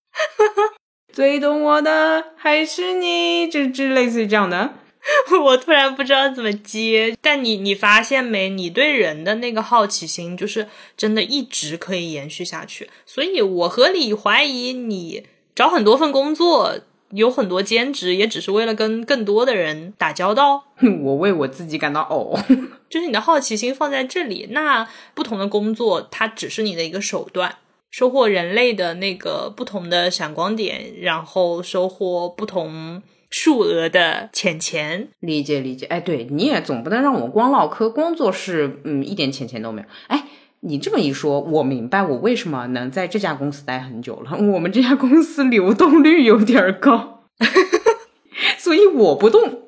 最懂我的还是你，这这类似于这样的。我突然不知道怎么接，但你你发现没？你对人的那个好奇心，就是真的一直可以延续下去。所以我合理怀疑，你找很多份工作，有很多兼职，也只是为了跟更多的人打交道。我为我自己感到呕，就是你的好奇心放在这里。那不同的工作，它只是你的一个手段，收获人类的那个不同的闪光点，然后收获不同。数额的钱钱，理解理解。哎，对，你也总不能让我光唠嗑，工作室嗯一点钱钱都没有。哎，你这么一说，我明白我为什么能在这家公司待很久了。我们这家公司流动率有点高，所以我不动，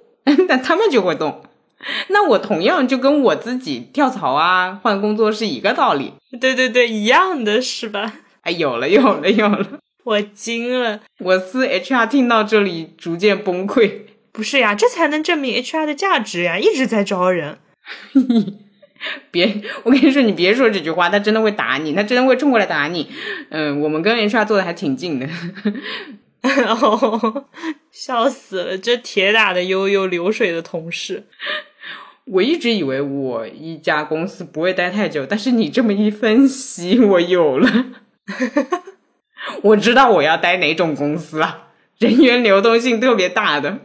但他们就会动。那我同样就跟我自己跳槽啊、换工作是一个道理。对对对，一样的是吧？哎，有了有了有了。我惊了，我司 HR 听到这里逐渐崩溃。不是呀，这才能证明 HR 的价值呀，一直在招人。别，我跟你说，你别说这句话，他真的会打你，他真的会冲过来打你。嗯，我们跟 HR 坐的还挺近的。笑死了，这铁打的悠悠流水的同事。我一直以为我一家公司不会待太久，但是你这么一分析，我有了。我知道我要待哪种公司啊，人员流动性特别大的。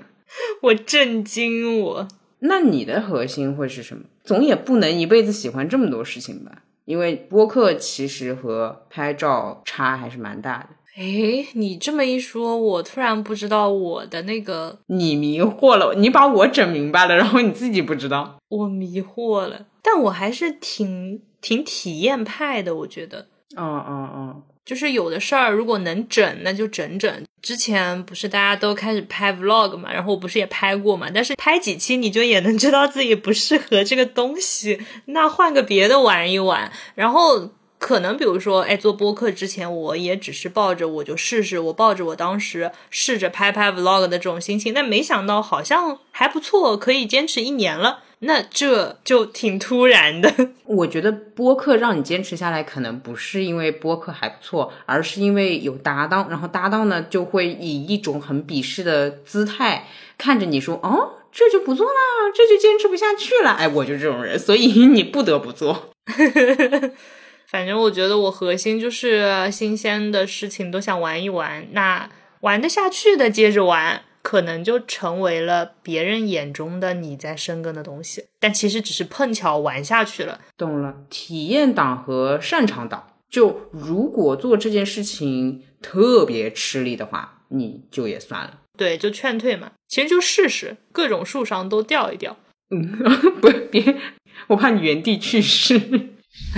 我震惊！我那你的核心会是什么？总也不能一辈子喜欢这么多事情吧？因为播客其实和拍照差还是蛮大的。诶，你这么一说，我突然不知道我的那个，你迷惑了，你把我整明白了，然后你自己不知道。我迷惑了，但我还是挺挺体验派的，我觉得。嗯嗯嗯。就是有的事儿，如果能整，那就整整。之前不是大家都开始拍 vlog 嘛，然后我不是也拍过嘛，但是拍几期你就也能知道自己不适合这个东西，那换个别的玩一玩。然后可能比如说，哎，做播客之前，我也只是抱着我就试试，我抱着我当时试着拍拍 vlog 的这种心情，但没想到好像还不错，可以坚持一年了。那这就挺突然的。我觉得播客让你坚持下来，可能不是因为播客还不错，而是因为有搭档，然后搭档呢就会以一种很鄙视的姿态看着你说：“哦，这就不做啦，这就坚持不下去了。”哎，我就这种人，所以 你不得不做。反正我觉得我核心就是新鲜的事情都想玩一玩，那玩得下去的接着玩。可能就成为了别人眼中的你在深耕的东西，但其实只是碰巧玩下去了。懂了，体验党和擅长党，就如果做这件事情特别吃力的话，你就也算了。对，就劝退嘛。其实就试试，各种树上都吊一吊。嗯，不，别，我怕你原地去世。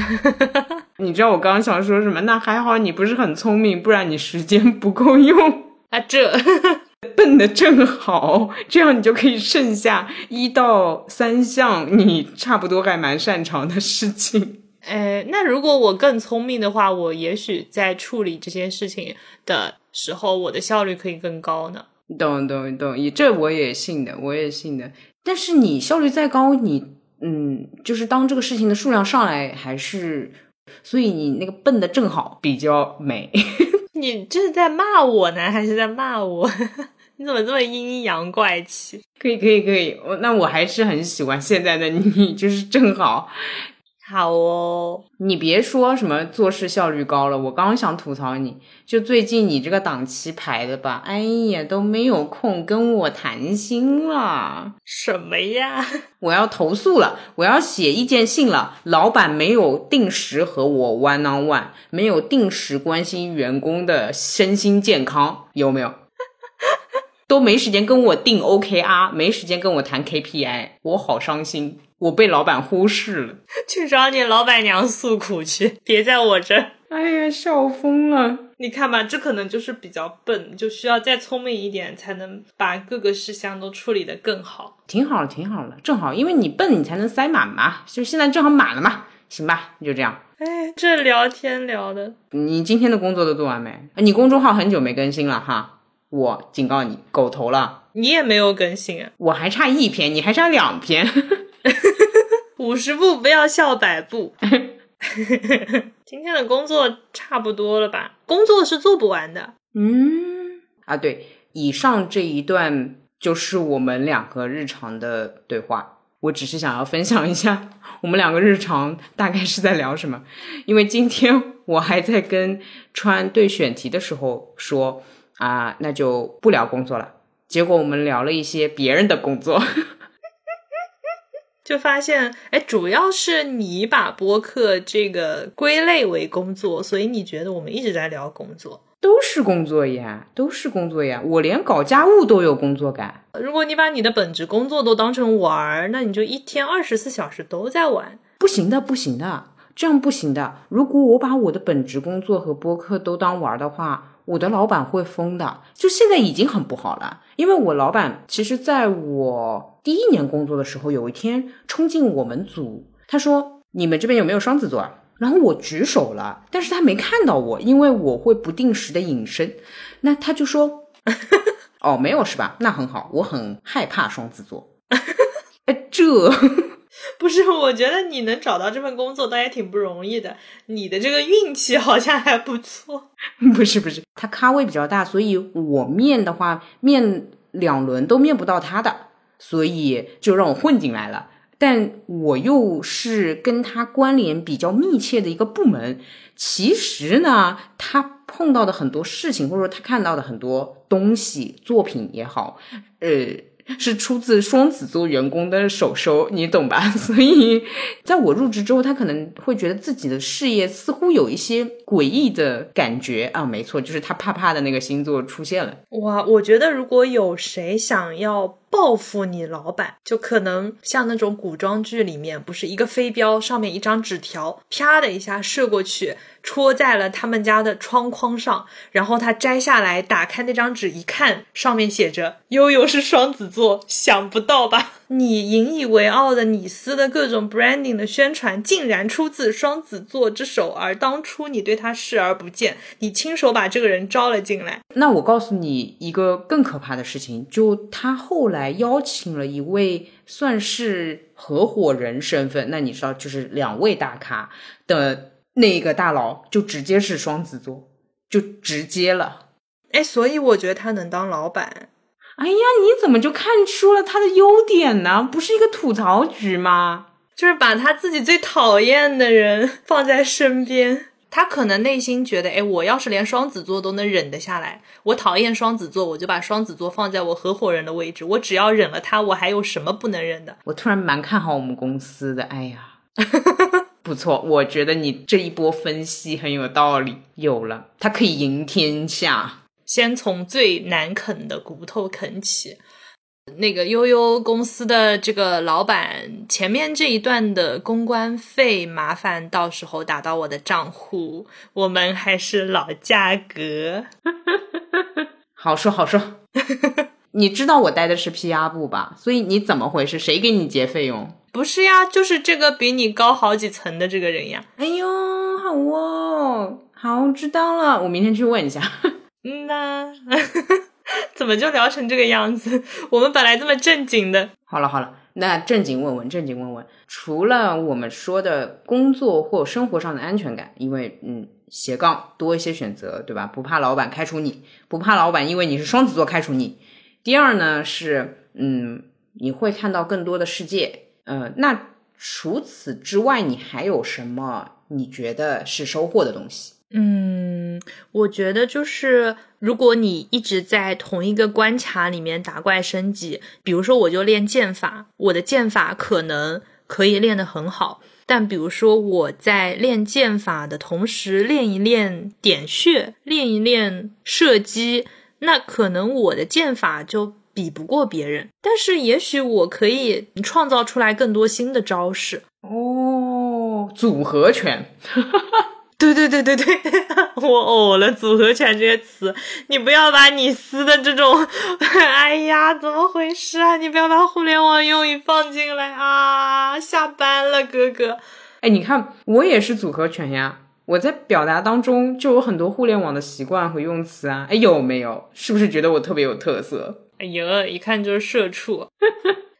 你知道我刚刚想说什么？那还好你不是很聪明，不然你时间不够用啊。这。笨的正好，这样你就可以剩下一到三项你差不多还蛮擅长的事情。哎，那如果我更聪明的话，我也许在处理这些事情的时候，我的效率可以更高呢。懂懂懂，这我也信的，我也信的。但是你效率再高，你嗯，就是当这个事情的数量上来，还是所以你那个笨的正好比较美。你这是在骂我呢，还是在骂我？你怎么这么阴阳怪气？可以，可以，可以。我那我还是很喜欢现在的你，就是正好。好哦，你别说什么做事效率高了，我刚想吐槽你，就最近你这个档期排的吧，哎呀都没有空跟我谈心了。什么呀？我要投诉了，我要写意见信了。老板没有定时和我 one on one，没有定时关心员工的身心健康，有没有？都没时间跟我定 OKR，没时间跟我谈 KPI，我好伤心。我被老板忽视了，去找你老板娘诉苦去，别在我这儿。哎呀，笑疯了！你看吧，这可能就是比较笨，就需要再聪明一点，才能把各个事项都处理得更好。挺好了，挺好了，正好，因为你笨，你才能塞满嘛。就现在正好满了嘛，行吧，就这样。哎，这聊天聊的，你今天的工作都做完没？你公众号很久没更新了哈，我警告你，狗头了。你也没有更新啊？我还差一篇，你还差两篇。五十步不要笑百步。今天的工作差不多了吧？工作是做不完的。嗯，啊，对，以上这一段就是我们两个日常的对话。我只是想要分享一下 我们两个日常大概是在聊什么。因为今天我还在跟川对选题的时候说啊，那就不聊工作了。结果我们聊了一些别人的工作。就发现，哎，主要是你把播客这个归类为工作，所以你觉得我们一直在聊工作，都是工作呀，都是工作呀。我连搞家务都有工作感。如果你把你的本职工作都当成玩儿，那你就一天二十四小时都在玩。不行的，不行的，这样不行的。如果我把我的本职工作和播客都当玩儿的话。我的老板会疯的，就现在已经很不好了。因为我老板其实在我第一年工作的时候，有一天冲进我们组，他说：“你们这边有没有双子座？”然后我举手了，但是他没看到我，因为我会不定时的隐身。那他就说：“哦，没有是吧？那很好，我很害怕双子座。”哎，这。不是，我觉得你能找到这份工作倒也挺不容易的。你的这个运气好像还不错。不 是不是，他咖位比较大，所以我面的话，面两轮都面不到他的，所以就让我混进来了。但我又是跟他关联比较密切的一个部门，其实呢，他碰到的很多事情，或者说他看到的很多东西、作品也好，呃。是出自双子座员工的手手，你懂吧？所以在我入职之后，他可能会觉得自己的事业似乎有一些诡异的感觉啊。没错，就是他怕怕的那个星座出现了。哇，我觉得如果有谁想要。报复你老板，就可能像那种古装剧里面，不是一个飞镖上面一张纸条，啪的一下射过去，戳在了他们家的窗框上，然后他摘下来，打开那张纸一看，上面写着“悠悠是双子座”，想不到吧？你引以为傲的你司的各种 branding 的宣传，竟然出自双子座之手，而当初你对他视而不见，你亲手把这个人招了进来。那我告诉你一个更可怕的事情，就他后来邀请了一位算是合伙人身份，那你知道，就是两位大咖的那个大佬，就直接是双子座，就直接了。哎，所以我觉得他能当老板。哎呀，你怎么就看出了他的优点呢？不是一个吐槽局吗？就是把他自己最讨厌的人放在身边，他可能内心觉得，哎，我要是连双子座都能忍得下来，我讨厌双子座，我就把双子座放在我合伙人的位置，我只要忍了他，我还有什么不能忍的？我突然蛮看好我们公司的，哎呀，不错，我觉得你这一波分析很有道理，有了，他可以赢天下。先从最难啃的骨头啃起。那个悠悠公司的这个老板，前面这一段的公关费，麻烦到时候打到我的账户。我们还是老价格，好说好 说。你知道我带的是 PR 部吧？所以你怎么回事？谁给你结费用？不是呀，就是这个比你高好几层的这个人呀。哎呦，好哦，好知道了，我明天去问一下。嗯呐，怎么就聊成这个样子？我们本来这么正经的。好了好了，那正经问问，正经问问，除了我们说的工作或生活上的安全感，因为嗯斜杠多一些选择，对吧？不怕老板开除你，不怕老板因为你是双子座开除你。第二呢是嗯你会看到更多的世界。呃，那除此之外，你还有什么你觉得是收获的东西？嗯，我觉得就是，如果你一直在同一个关卡里面打怪升级，比如说我就练剑法，我的剑法可能可以练得很好，但比如说我在练剑法的同时练一练点穴，练一练射击，那可能我的剑法就比不过别人，但是也许我可以创造出来更多新的招式。哦，组合拳。对对对对对，我呕了“组合拳”这些词，你不要把你撕的这种，哎呀，怎么回事啊？你不要把互联网用语放进来啊！下班了，哥哥。哎，你看，我也是组合拳呀，我在表达当中就有很多互联网的习惯和用词啊。哎，有没有？是不是觉得我特别有特色？哎呦，一看就是社畜。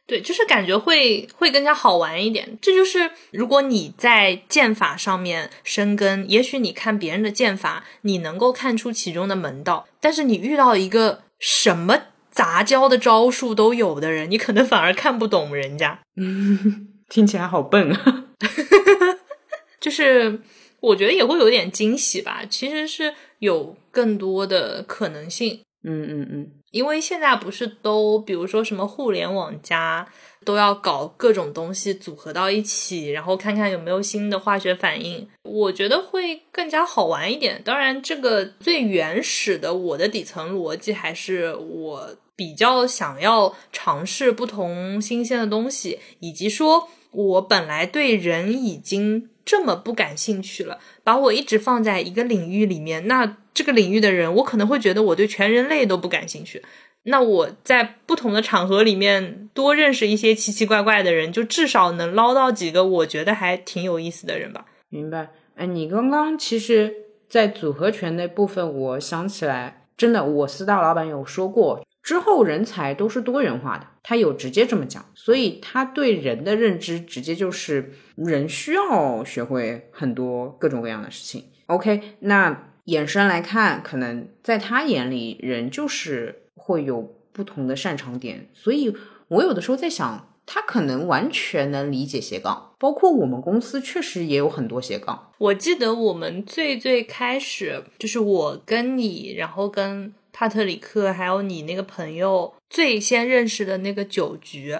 对，就是感觉会会更加好玩一点。这就是如果你在剑法上面深耕，也许你看别人的剑法，你能够看出其中的门道。但是你遇到一个什么杂交的招数都有的人，你可能反而看不懂人家。嗯，听起来好笨啊。就是我觉得也会有点惊喜吧。其实是有更多的可能性。嗯嗯嗯。因为现在不是都，比如说什么互联网加都要搞各种东西组合到一起，然后看看有没有新的化学反应，我觉得会更加好玩一点。当然，这个最原始的我的底层逻辑还是我比较想要尝试不同新鲜的东西，以及说我本来对人已经。这么不感兴趣了，把我一直放在一个领域里面，那这个领域的人，我可能会觉得我对全人类都不感兴趣。那我在不同的场合里面多认识一些奇奇怪怪的人，就至少能捞到几个我觉得还挺有意思的人吧。明白？哎，你刚刚其实，在组合拳那部分，我想起来，真的，我四大老板有说过。之后人才都是多元化的，他有直接这么讲，所以他对人的认知直接就是人需要学会很多各种各样的事情。OK，那衍生来看，可能在他眼里，人就是会有不同的擅长点，所以我有的时候在想，他可能完全能理解斜杠，包括我们公司确实也有很多斜杠。我记得我们最最开始就是我跟你，然后跟。帕特里克，还有你那个朋友最先认识的那个酒局。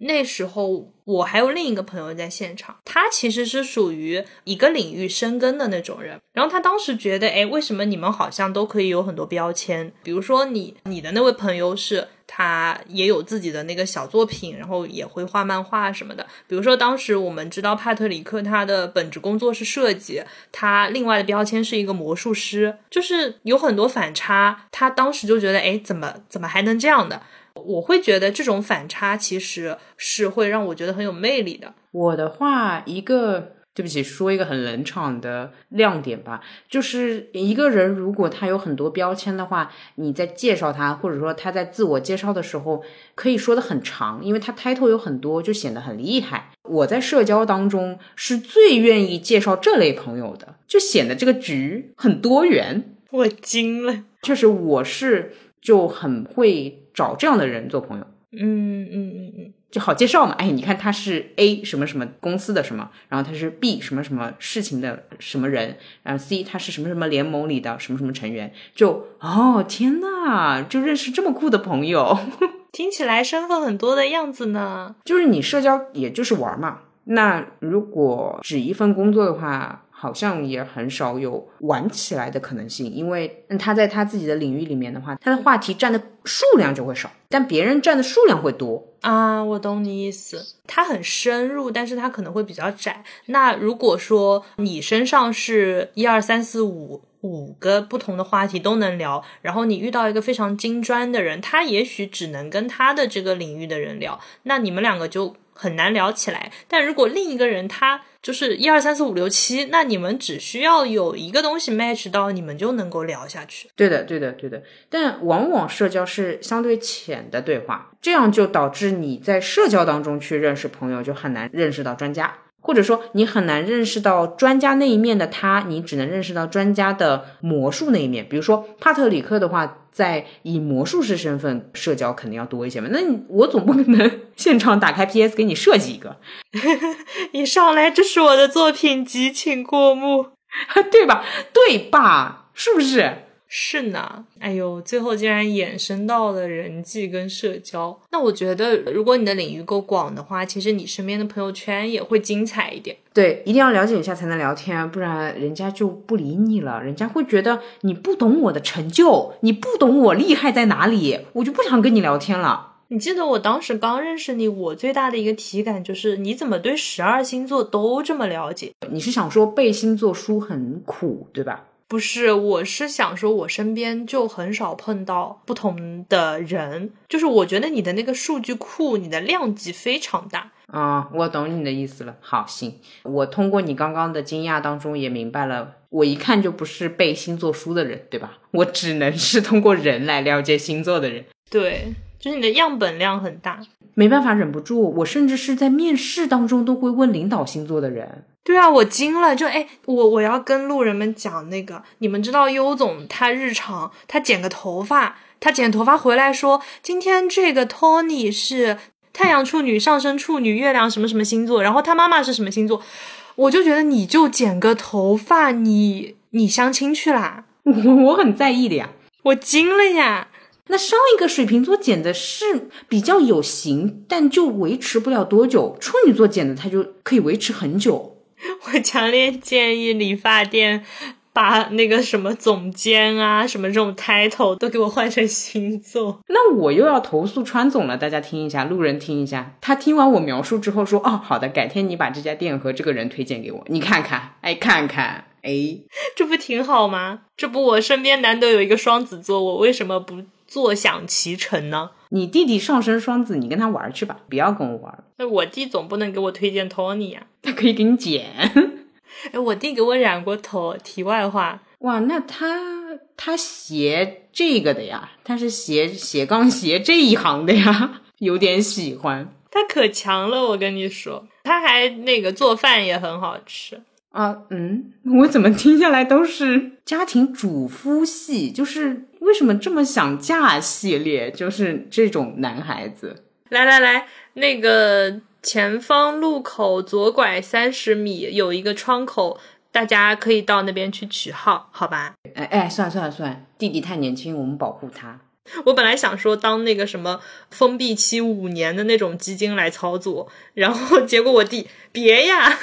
那时候我还有另一个朋友在现场，他其实是属于一个领域深耕的那种人。然后他当时觉得，哎，为什么你们好像都可以有很多标签？比如说你你的那位朋友是他也有自己的那个小作品，然后也会画漫画什么的。比如说当时我们知道帕特里克他的本职工作是设计，他另外的标签是一个魔术师，就是有很多反差。他当时就觉得，哎，怎么怎么还能这样的？我会觉得这种反差其实是会让我觉得很有魅力的。我的话，一个对不起，说一个很冷场的亮点吧，就是一个人如果他有很多标签的话，你在介绍他，或者说他在自我介绍的时候，可以说的很长，因为他 title 有很多，就显得很厉害。我在社交当中是最愿意介绍这类朋友的，就显得这个局很多元。我惊了，确实我是就很会。找这样的人做朋友，嗯嗯嗯嗯，就好介绍嘛。哎，你看他是 A 什么什么公司的什么，然后他是 B 什么什么事情的什么人，然后 C 他是什么什么联盟里的什么什么成员，就哦天呐，就认识这么酷的朋友，听起来身份很多的样子呢。就是你社交也就是玩嘛。那如果只一份工作的话。好像也很少有玩起来的可能性，因为他在他自己的领域里面的话，他的话题占的数量就会少，但别人占的数量会多啊。我懂你意思，他很深入，但是他可能会比较窄。那如果说你身上是一二三四五五个不同的话题都能聊，然后你遇到一个非常精专的人，他也许只能跟他的这个领域的人聊，那你们两个就。很难聊起来，但如果另一个人他就是一二三四五六七，那你们只需要有一个东西 match 到，你们就能够聊下去。对的，对的，对的。但往往社交是相对浅的对话，这样就导致你在社交当中去认识朋友就很难认识到专家。或者说，你很难认识到专家那一面的他，你只能认识到专家的魔术那一面。比如说帕特里克的话，在以魔术师身份社交肯定要多一些嘛。那你我总不可能 现场打开 PS 给你设计一个，一上来这是我的作品集，请过目，对吧？对吧？是不是？是呢，哎呦，最后竟然衍生到了人际跟社交。那我觉得，如果你的领域够广的话，其实你身边的朋友圈也会精彩一点。对，一定要了解一下才能聊天，不然人家就不理你了。人家会觉得你不懂我的成就，你不懂我厉害在哪里，我就不想跟你聊天了。你记得我当时刚认识你，我最大的一个体感就是，你怎么对十二星座都这么了解？你是想说背星座书很苦，对吧？不是，我是想说，我身边就很少碰到不同的人，就是我觉得你的那个数据库，你的量级非常大啊。我懂你的意思了。好，行，我通过你刚刚的惊讶当中也明白了，我一看就不是背星座书的人，对吧？我只能是通过人来了解星座的人。对，就是你的样本量很大。没办法，忍不住，我甚至是在面试当中都会问领导星座的人。对啊，我惊了，就哎，我我要跟路人们讲那个，你们知道优总他日常他剪个头发，他剪头发回来说，今天这个 Tony 是太阳处女、上升处女、月亮什么什么星座，然后他妈妈是什么星座，我就觉得你就剪个头发，你你相亲去啦？我我很在意的呀，我惊了呀。那上一个水瓶座剪的是比较有型，但就维持不了多久。处女座剪的，它就可以维持很久。我强烈建议理发店把那个什么总监啊，什么这种 title 都给我换成星座。那我又要投诉川总了，大家听一下，路人听一下。他听完我描述之后说：“哦，好的，改天你把这家店和这个人推荐给我，你看看，哎，看看，哎，这不挺好吗？这不我身边难得有一个双子座，我为什么不？”坐享其成呢？你弟弟上升双子，你跟他玩去吧，不要跟我玩。那我弟总不能给我推荐 Tony 呀？他可以给你剪。哎，我弟给我染过头。题外话，哇，那他他斜这个的呀？他是斜斜杠斜这一行的呀？有点喜欢。他可强了，我跟你说，他还那个做饭也很好吃。啊，嗯，我怎么听下来都是家庭主夫系，就是为什么这么想嫁系列，就是这种男孩子。来来来，那个前方路口左拐三十米有一个窗口，大家可以到那边去取号，好吧？哎哎，算了算了算了，弟弟太年轻，我们保护他。我本来想说当那个什么封闭期五年的那种基金来操作，然后结果我弟别呀，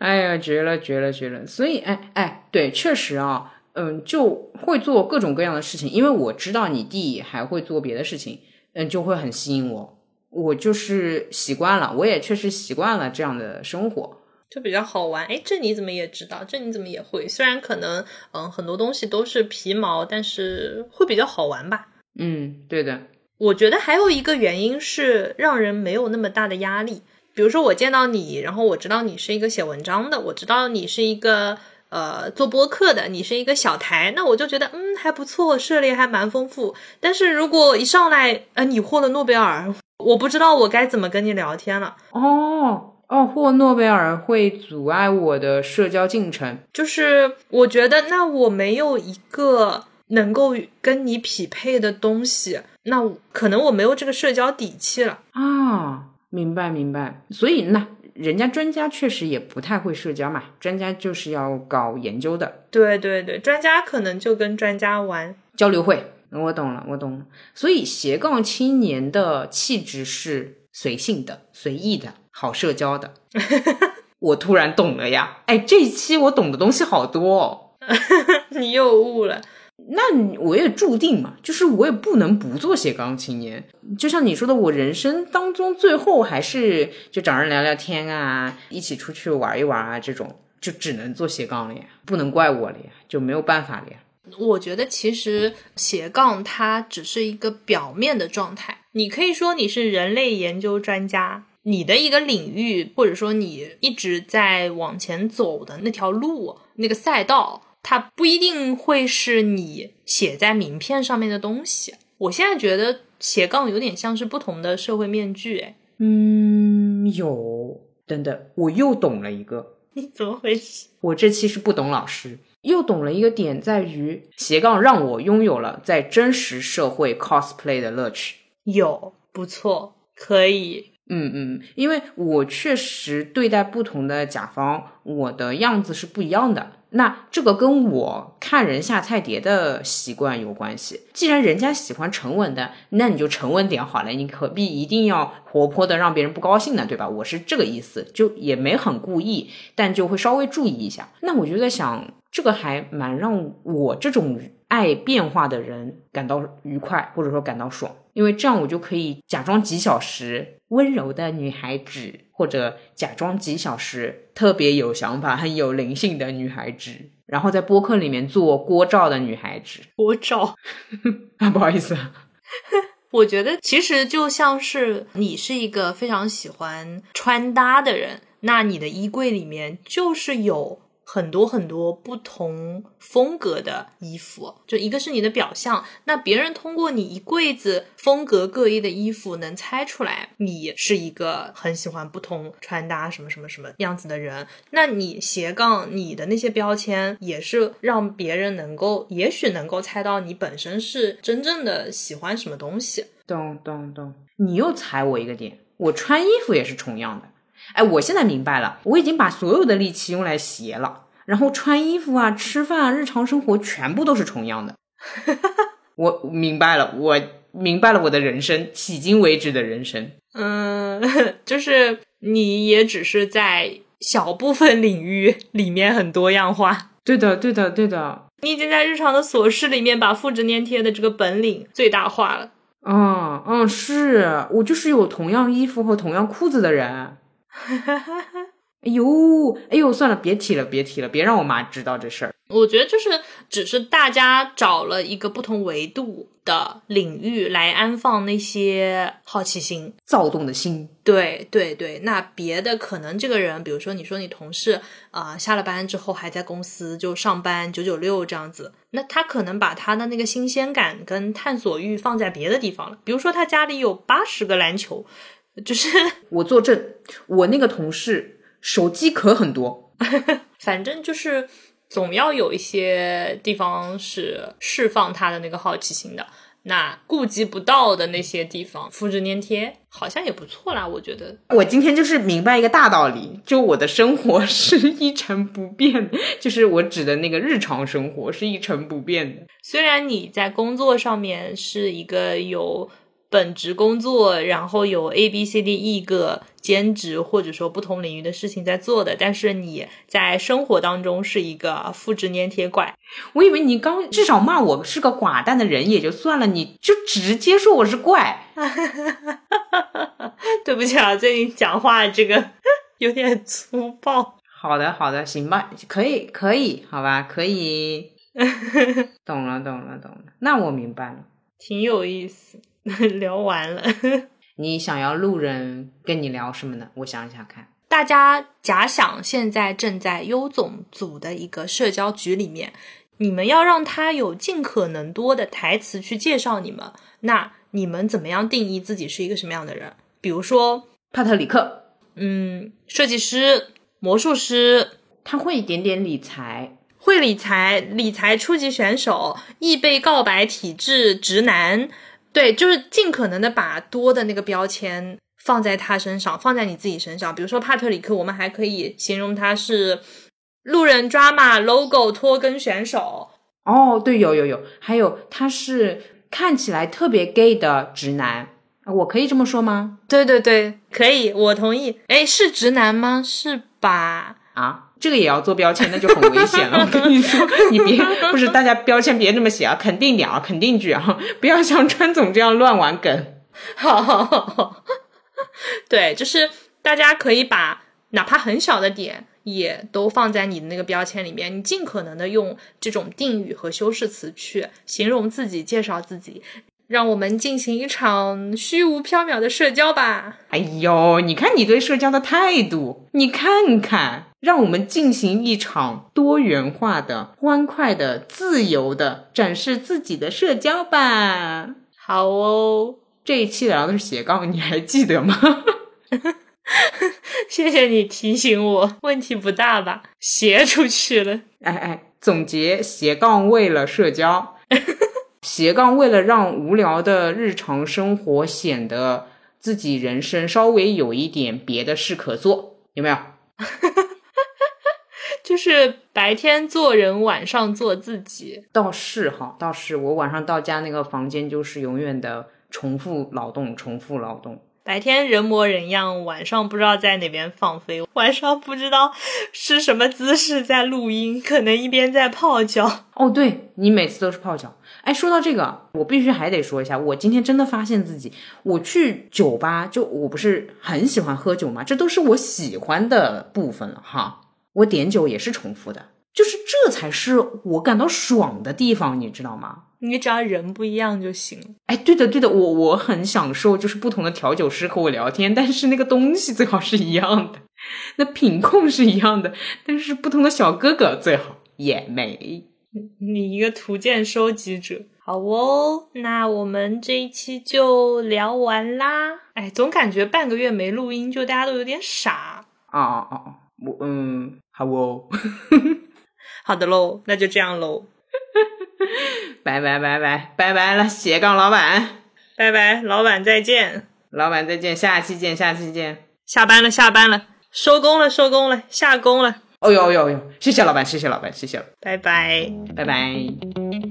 哎呀，绝了绝了绝了！所以哎哎，对，确实啊，嗯，就会做各种各样的事情，因为我知道你弟还会做别的事情，嗯，就会很吸引我，我就是习惯了，我也确实习惯了这样的生活。就比较好玩，哎，这你怎么也知道？这你怎么也会？虽然可能，嗯，很多东西都是皮毛，但是会比较好玩吧？嗯，对的。我觉得还有一个原因是让人没有那么大的压力。比如说我见到你，然后我知道你是一个写文章的，我知道你是一个呃做播客的，你是一个小台，那我就觉得嗯还不错，涉猎还蛮丰富。但是如果一上来，呃，你获了诺贝尔，我不知道我该怎么跟你聊天了。哦。哦，获诺贝尔会阻碍我的社交进程，就是我觉得那我没有一个能够跟你匹配的东西，那可能我没有这个社交底气了啊。明白明白，所以那人家专家确实也不太会社交嘛，专家就是要搞研究的。对对对，专家可能就跟专家玩交流会。我懂了，我懂了。所以斜杠青年的气质是随性的、随意的。好社交的，我突然懂了呀！哎，这一期我懂的东西好多哦。你又悟了，那我也注定嘛，就是我也不能不做斜杠青年。就像你说的，我人生当中最后还是就找人聊聊天啊，一起出去玩一玩啊，这种就只能做斜杠了呀，不能怪我了呀，就没有办法了呀。我觉得其实斜杠它只是一个表面的状态，你可以说你是人类研究专家。你的一个领域，或者说你一直在往前走的那条路、那个赛道，它不一定会是你写在名片上面的东西。我现在觉得斜杠有点像是不同的社会面具，哎，嗯，有，等等，我又懂了一个，你怎么回事？我这期是不懂老师，又懂了一个点，在于斜杠让我拥有了在真实社会 cosplay 的乐趣。有，不错，可以。嗯嗯，因为我确实对待不同的甲方，我的样子是不一样的。那这个跟我看人下菜碟的习惯有关系。既然人家喜欢沉稳的，那你就沉稳点好了，你何必一定要活泼的让别人不高兴呢？对吧？我是这个意思，就也没很故意，但就会稍微注意一下。那我就在想，这个还蛮让我这种爱变化的人感到愉快，或者说感到爽。因为这样，我就可以假装几小时温柔的女孩子，或者假装几小时特别有想法、很有灵性的女孩子，然后在播客里面做锅照的女孩子。郭照啊，不好意思，我觉得其实就像是你是一个非常喜欢穿搭的人，那你的衣柜里面就是有。很多很多不同风格的衣服，就一个是你的表象，那别人通过你一柜子风格各异的衣服，能猜出来你是一个很喜欢不同穿搭什么什么什么样子的人。那你斜杠你的那些标签，也是让别人能够，也许能够猜到你本身是真正的喜欢什么东西。懂懂懂，你又踩我一个点，我穿衣服也是重样的。哎，我现在明白了，我已经把所有的力气用来鞋了，然后穿衣服啊、吃饭啊、日常生活全部都是重样的。我明白了，我明白了我的人生，迄今为止的人生。嗯，就是你也只是在小部分领域里面很多样化。对的，对的，对的。你已经在日常的琐事里面把复制粘贴的这个本领最大化了。嗯嗯，是我就是有同样衣服和同样裤子的人。哈哈哈！哎呦，哎呦，算了，别提了，别提了，别让我妈知道这事儿。我觉得就是，只是大家找了一个不同维度的领域来安放那些好奇心、躁动的心。对对对，那别的可能这个人，比如说你说你同事啊，下了班之后还在公司就上班九九六这样子，那他可能把他的那个新鲜感跟探索欲放在别的地方了。比如说他家里有八十个篮球。就是我作证，我那个同事手机壳很多，反正就是总要有一些地方是释放他的那个好奇心的。那顾及不到的那些地方，复制粘贴好像也不错啦，我觉得。我今天就是明白一个大道理，就我的生活 是一成不变的，就是我指的那个日常生活是一成不变的。虽然你在工作上面是一个有。本职工作，然后有 A B C D E 个兼职或者说不同领域的事情在做的，但是你在生活当中是一个复制粘贴怪。我以为你刚至少骂我是个寡淡的人也就算了，你就直接说我是怪。对不起啊，最近讲话这个 有点粗暴。好的，好的，行吧，可以，可以，好吧，可以。懂了，懂了，懂了，那我明白了，挺有意思。聊完了，你想要路人跟你聊什么呢？我想一想看。大家假想现在正在优总组的一个社交局里面，你们要让他有尽可能多的台词去介绍你们，那你们怎么样定义自己是一个什么样的人？比如说帕特里克，嗯，设计师、魔术师，他会一点点理财，会理财，理财初级选手，易被告白体质直男。对，就是尽可能的把多的那个标签放在他身上，放在你自己身上。比如说帕特里克，我们还可以形容他是路人抓马 logo 拖更选手。哦，对，有有有，还有他是看起来特别 gay 的直男，我可以这么说吗？对对对，可以，我同意。哎，是直男吗？是吧？啊。这个也要做标签，那就很危险了。我跟你说，你别不是大家标签别这么写啊，肯定点啊，肯定句啊，不要像川总这样乱玩梗。好，好，好，对，就是大家可以把哪怕很小的点也都放在你的那个标签里面，你尽可能的用这种定语和修饰词去形容自己，介绍自己。让我们进行一场虚无缥缈的社交吧。哎呦，你看你对社交的态度，你看看，让我们进行一场多元化的、欢快的、自由的展示自己的社交吧。好哦，这一期聊的是斜杠，你还记得吗？谢谢你提醒我，问题不大吧？斜出去了。哎哎，总结斜杠为了社交。斜杠为了让无聊的日常生活显得自己人生稍微有一点别的事可做，有没有？就是白天做人，晚上做自己。倒是哈，倒是我晚上到家那个房间就是永远的重复劳动，重复劳动。白天人模人样，晚上不知道在哪边放飞，晚上不知道是什么姿势在录音，可能一边在泡脚。哦，对你每次都是泡脚。哎，说到这个，我必须还得说一下，我今天真的发现自己，我去酒吧，就我不是很喜欢喝酒嘛，这都是我喜欢的部分了哈。我点酒也是重复的。就是这才是我感到爽的地方，你知道吗？你只要人不一样就行。哎，对的，对的，我我很享受，就是不同的调酒师和我聊天，但是那个东西最好是一样的，那品控是一样的，但是不同的小哥哥最好也没。你一个图鉴收集者，好哦，那我们这一期就聊完啦。哎，总感觉半个月没录音，就大家都有点傻。啊啊啊！我嗯，好哦。好的喽，那就这样喽，拜拜拜拜拜拜了，斜杠老板，拜拜，老板再见，老板再见，下期见，下期见，下班了，下班了，收工了，收工了，下工了，哦呦哦呦哦呦，谢谢老板，谢谢老板，谢谢了，拜拜，拜拜。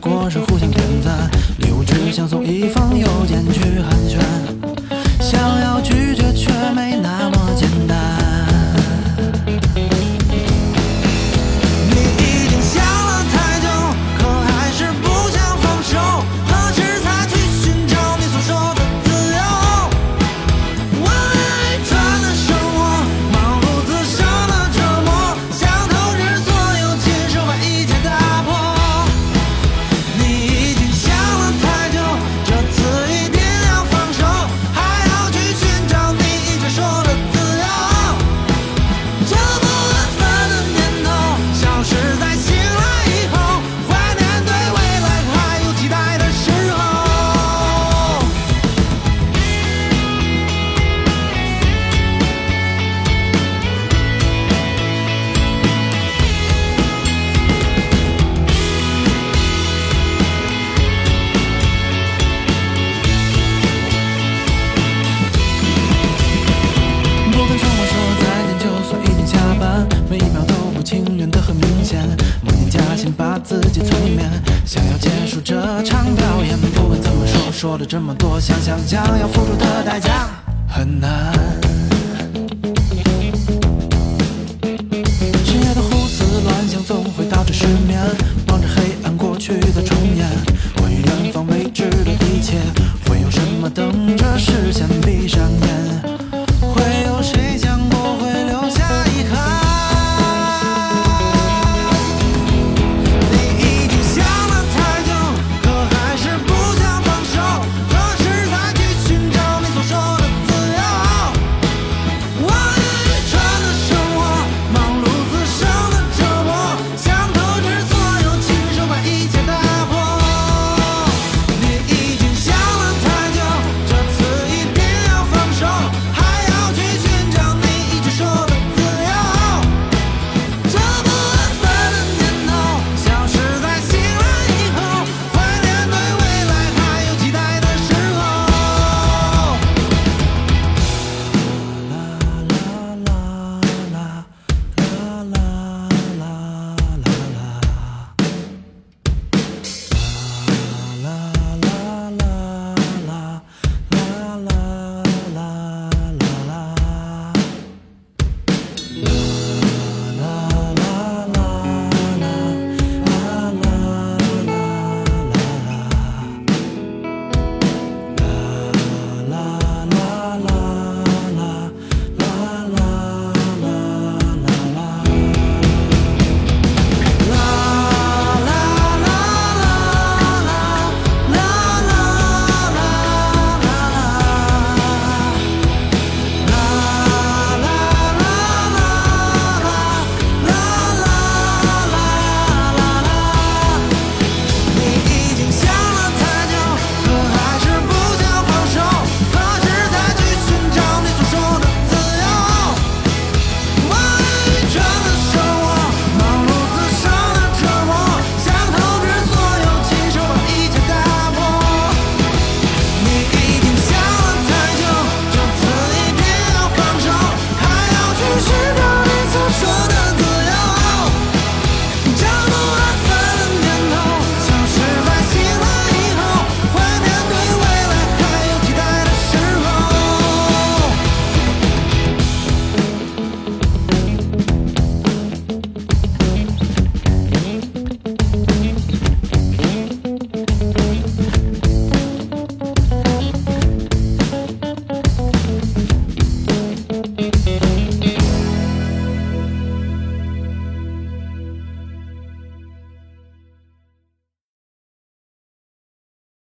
不过是互相点赞，礼物只想送一方。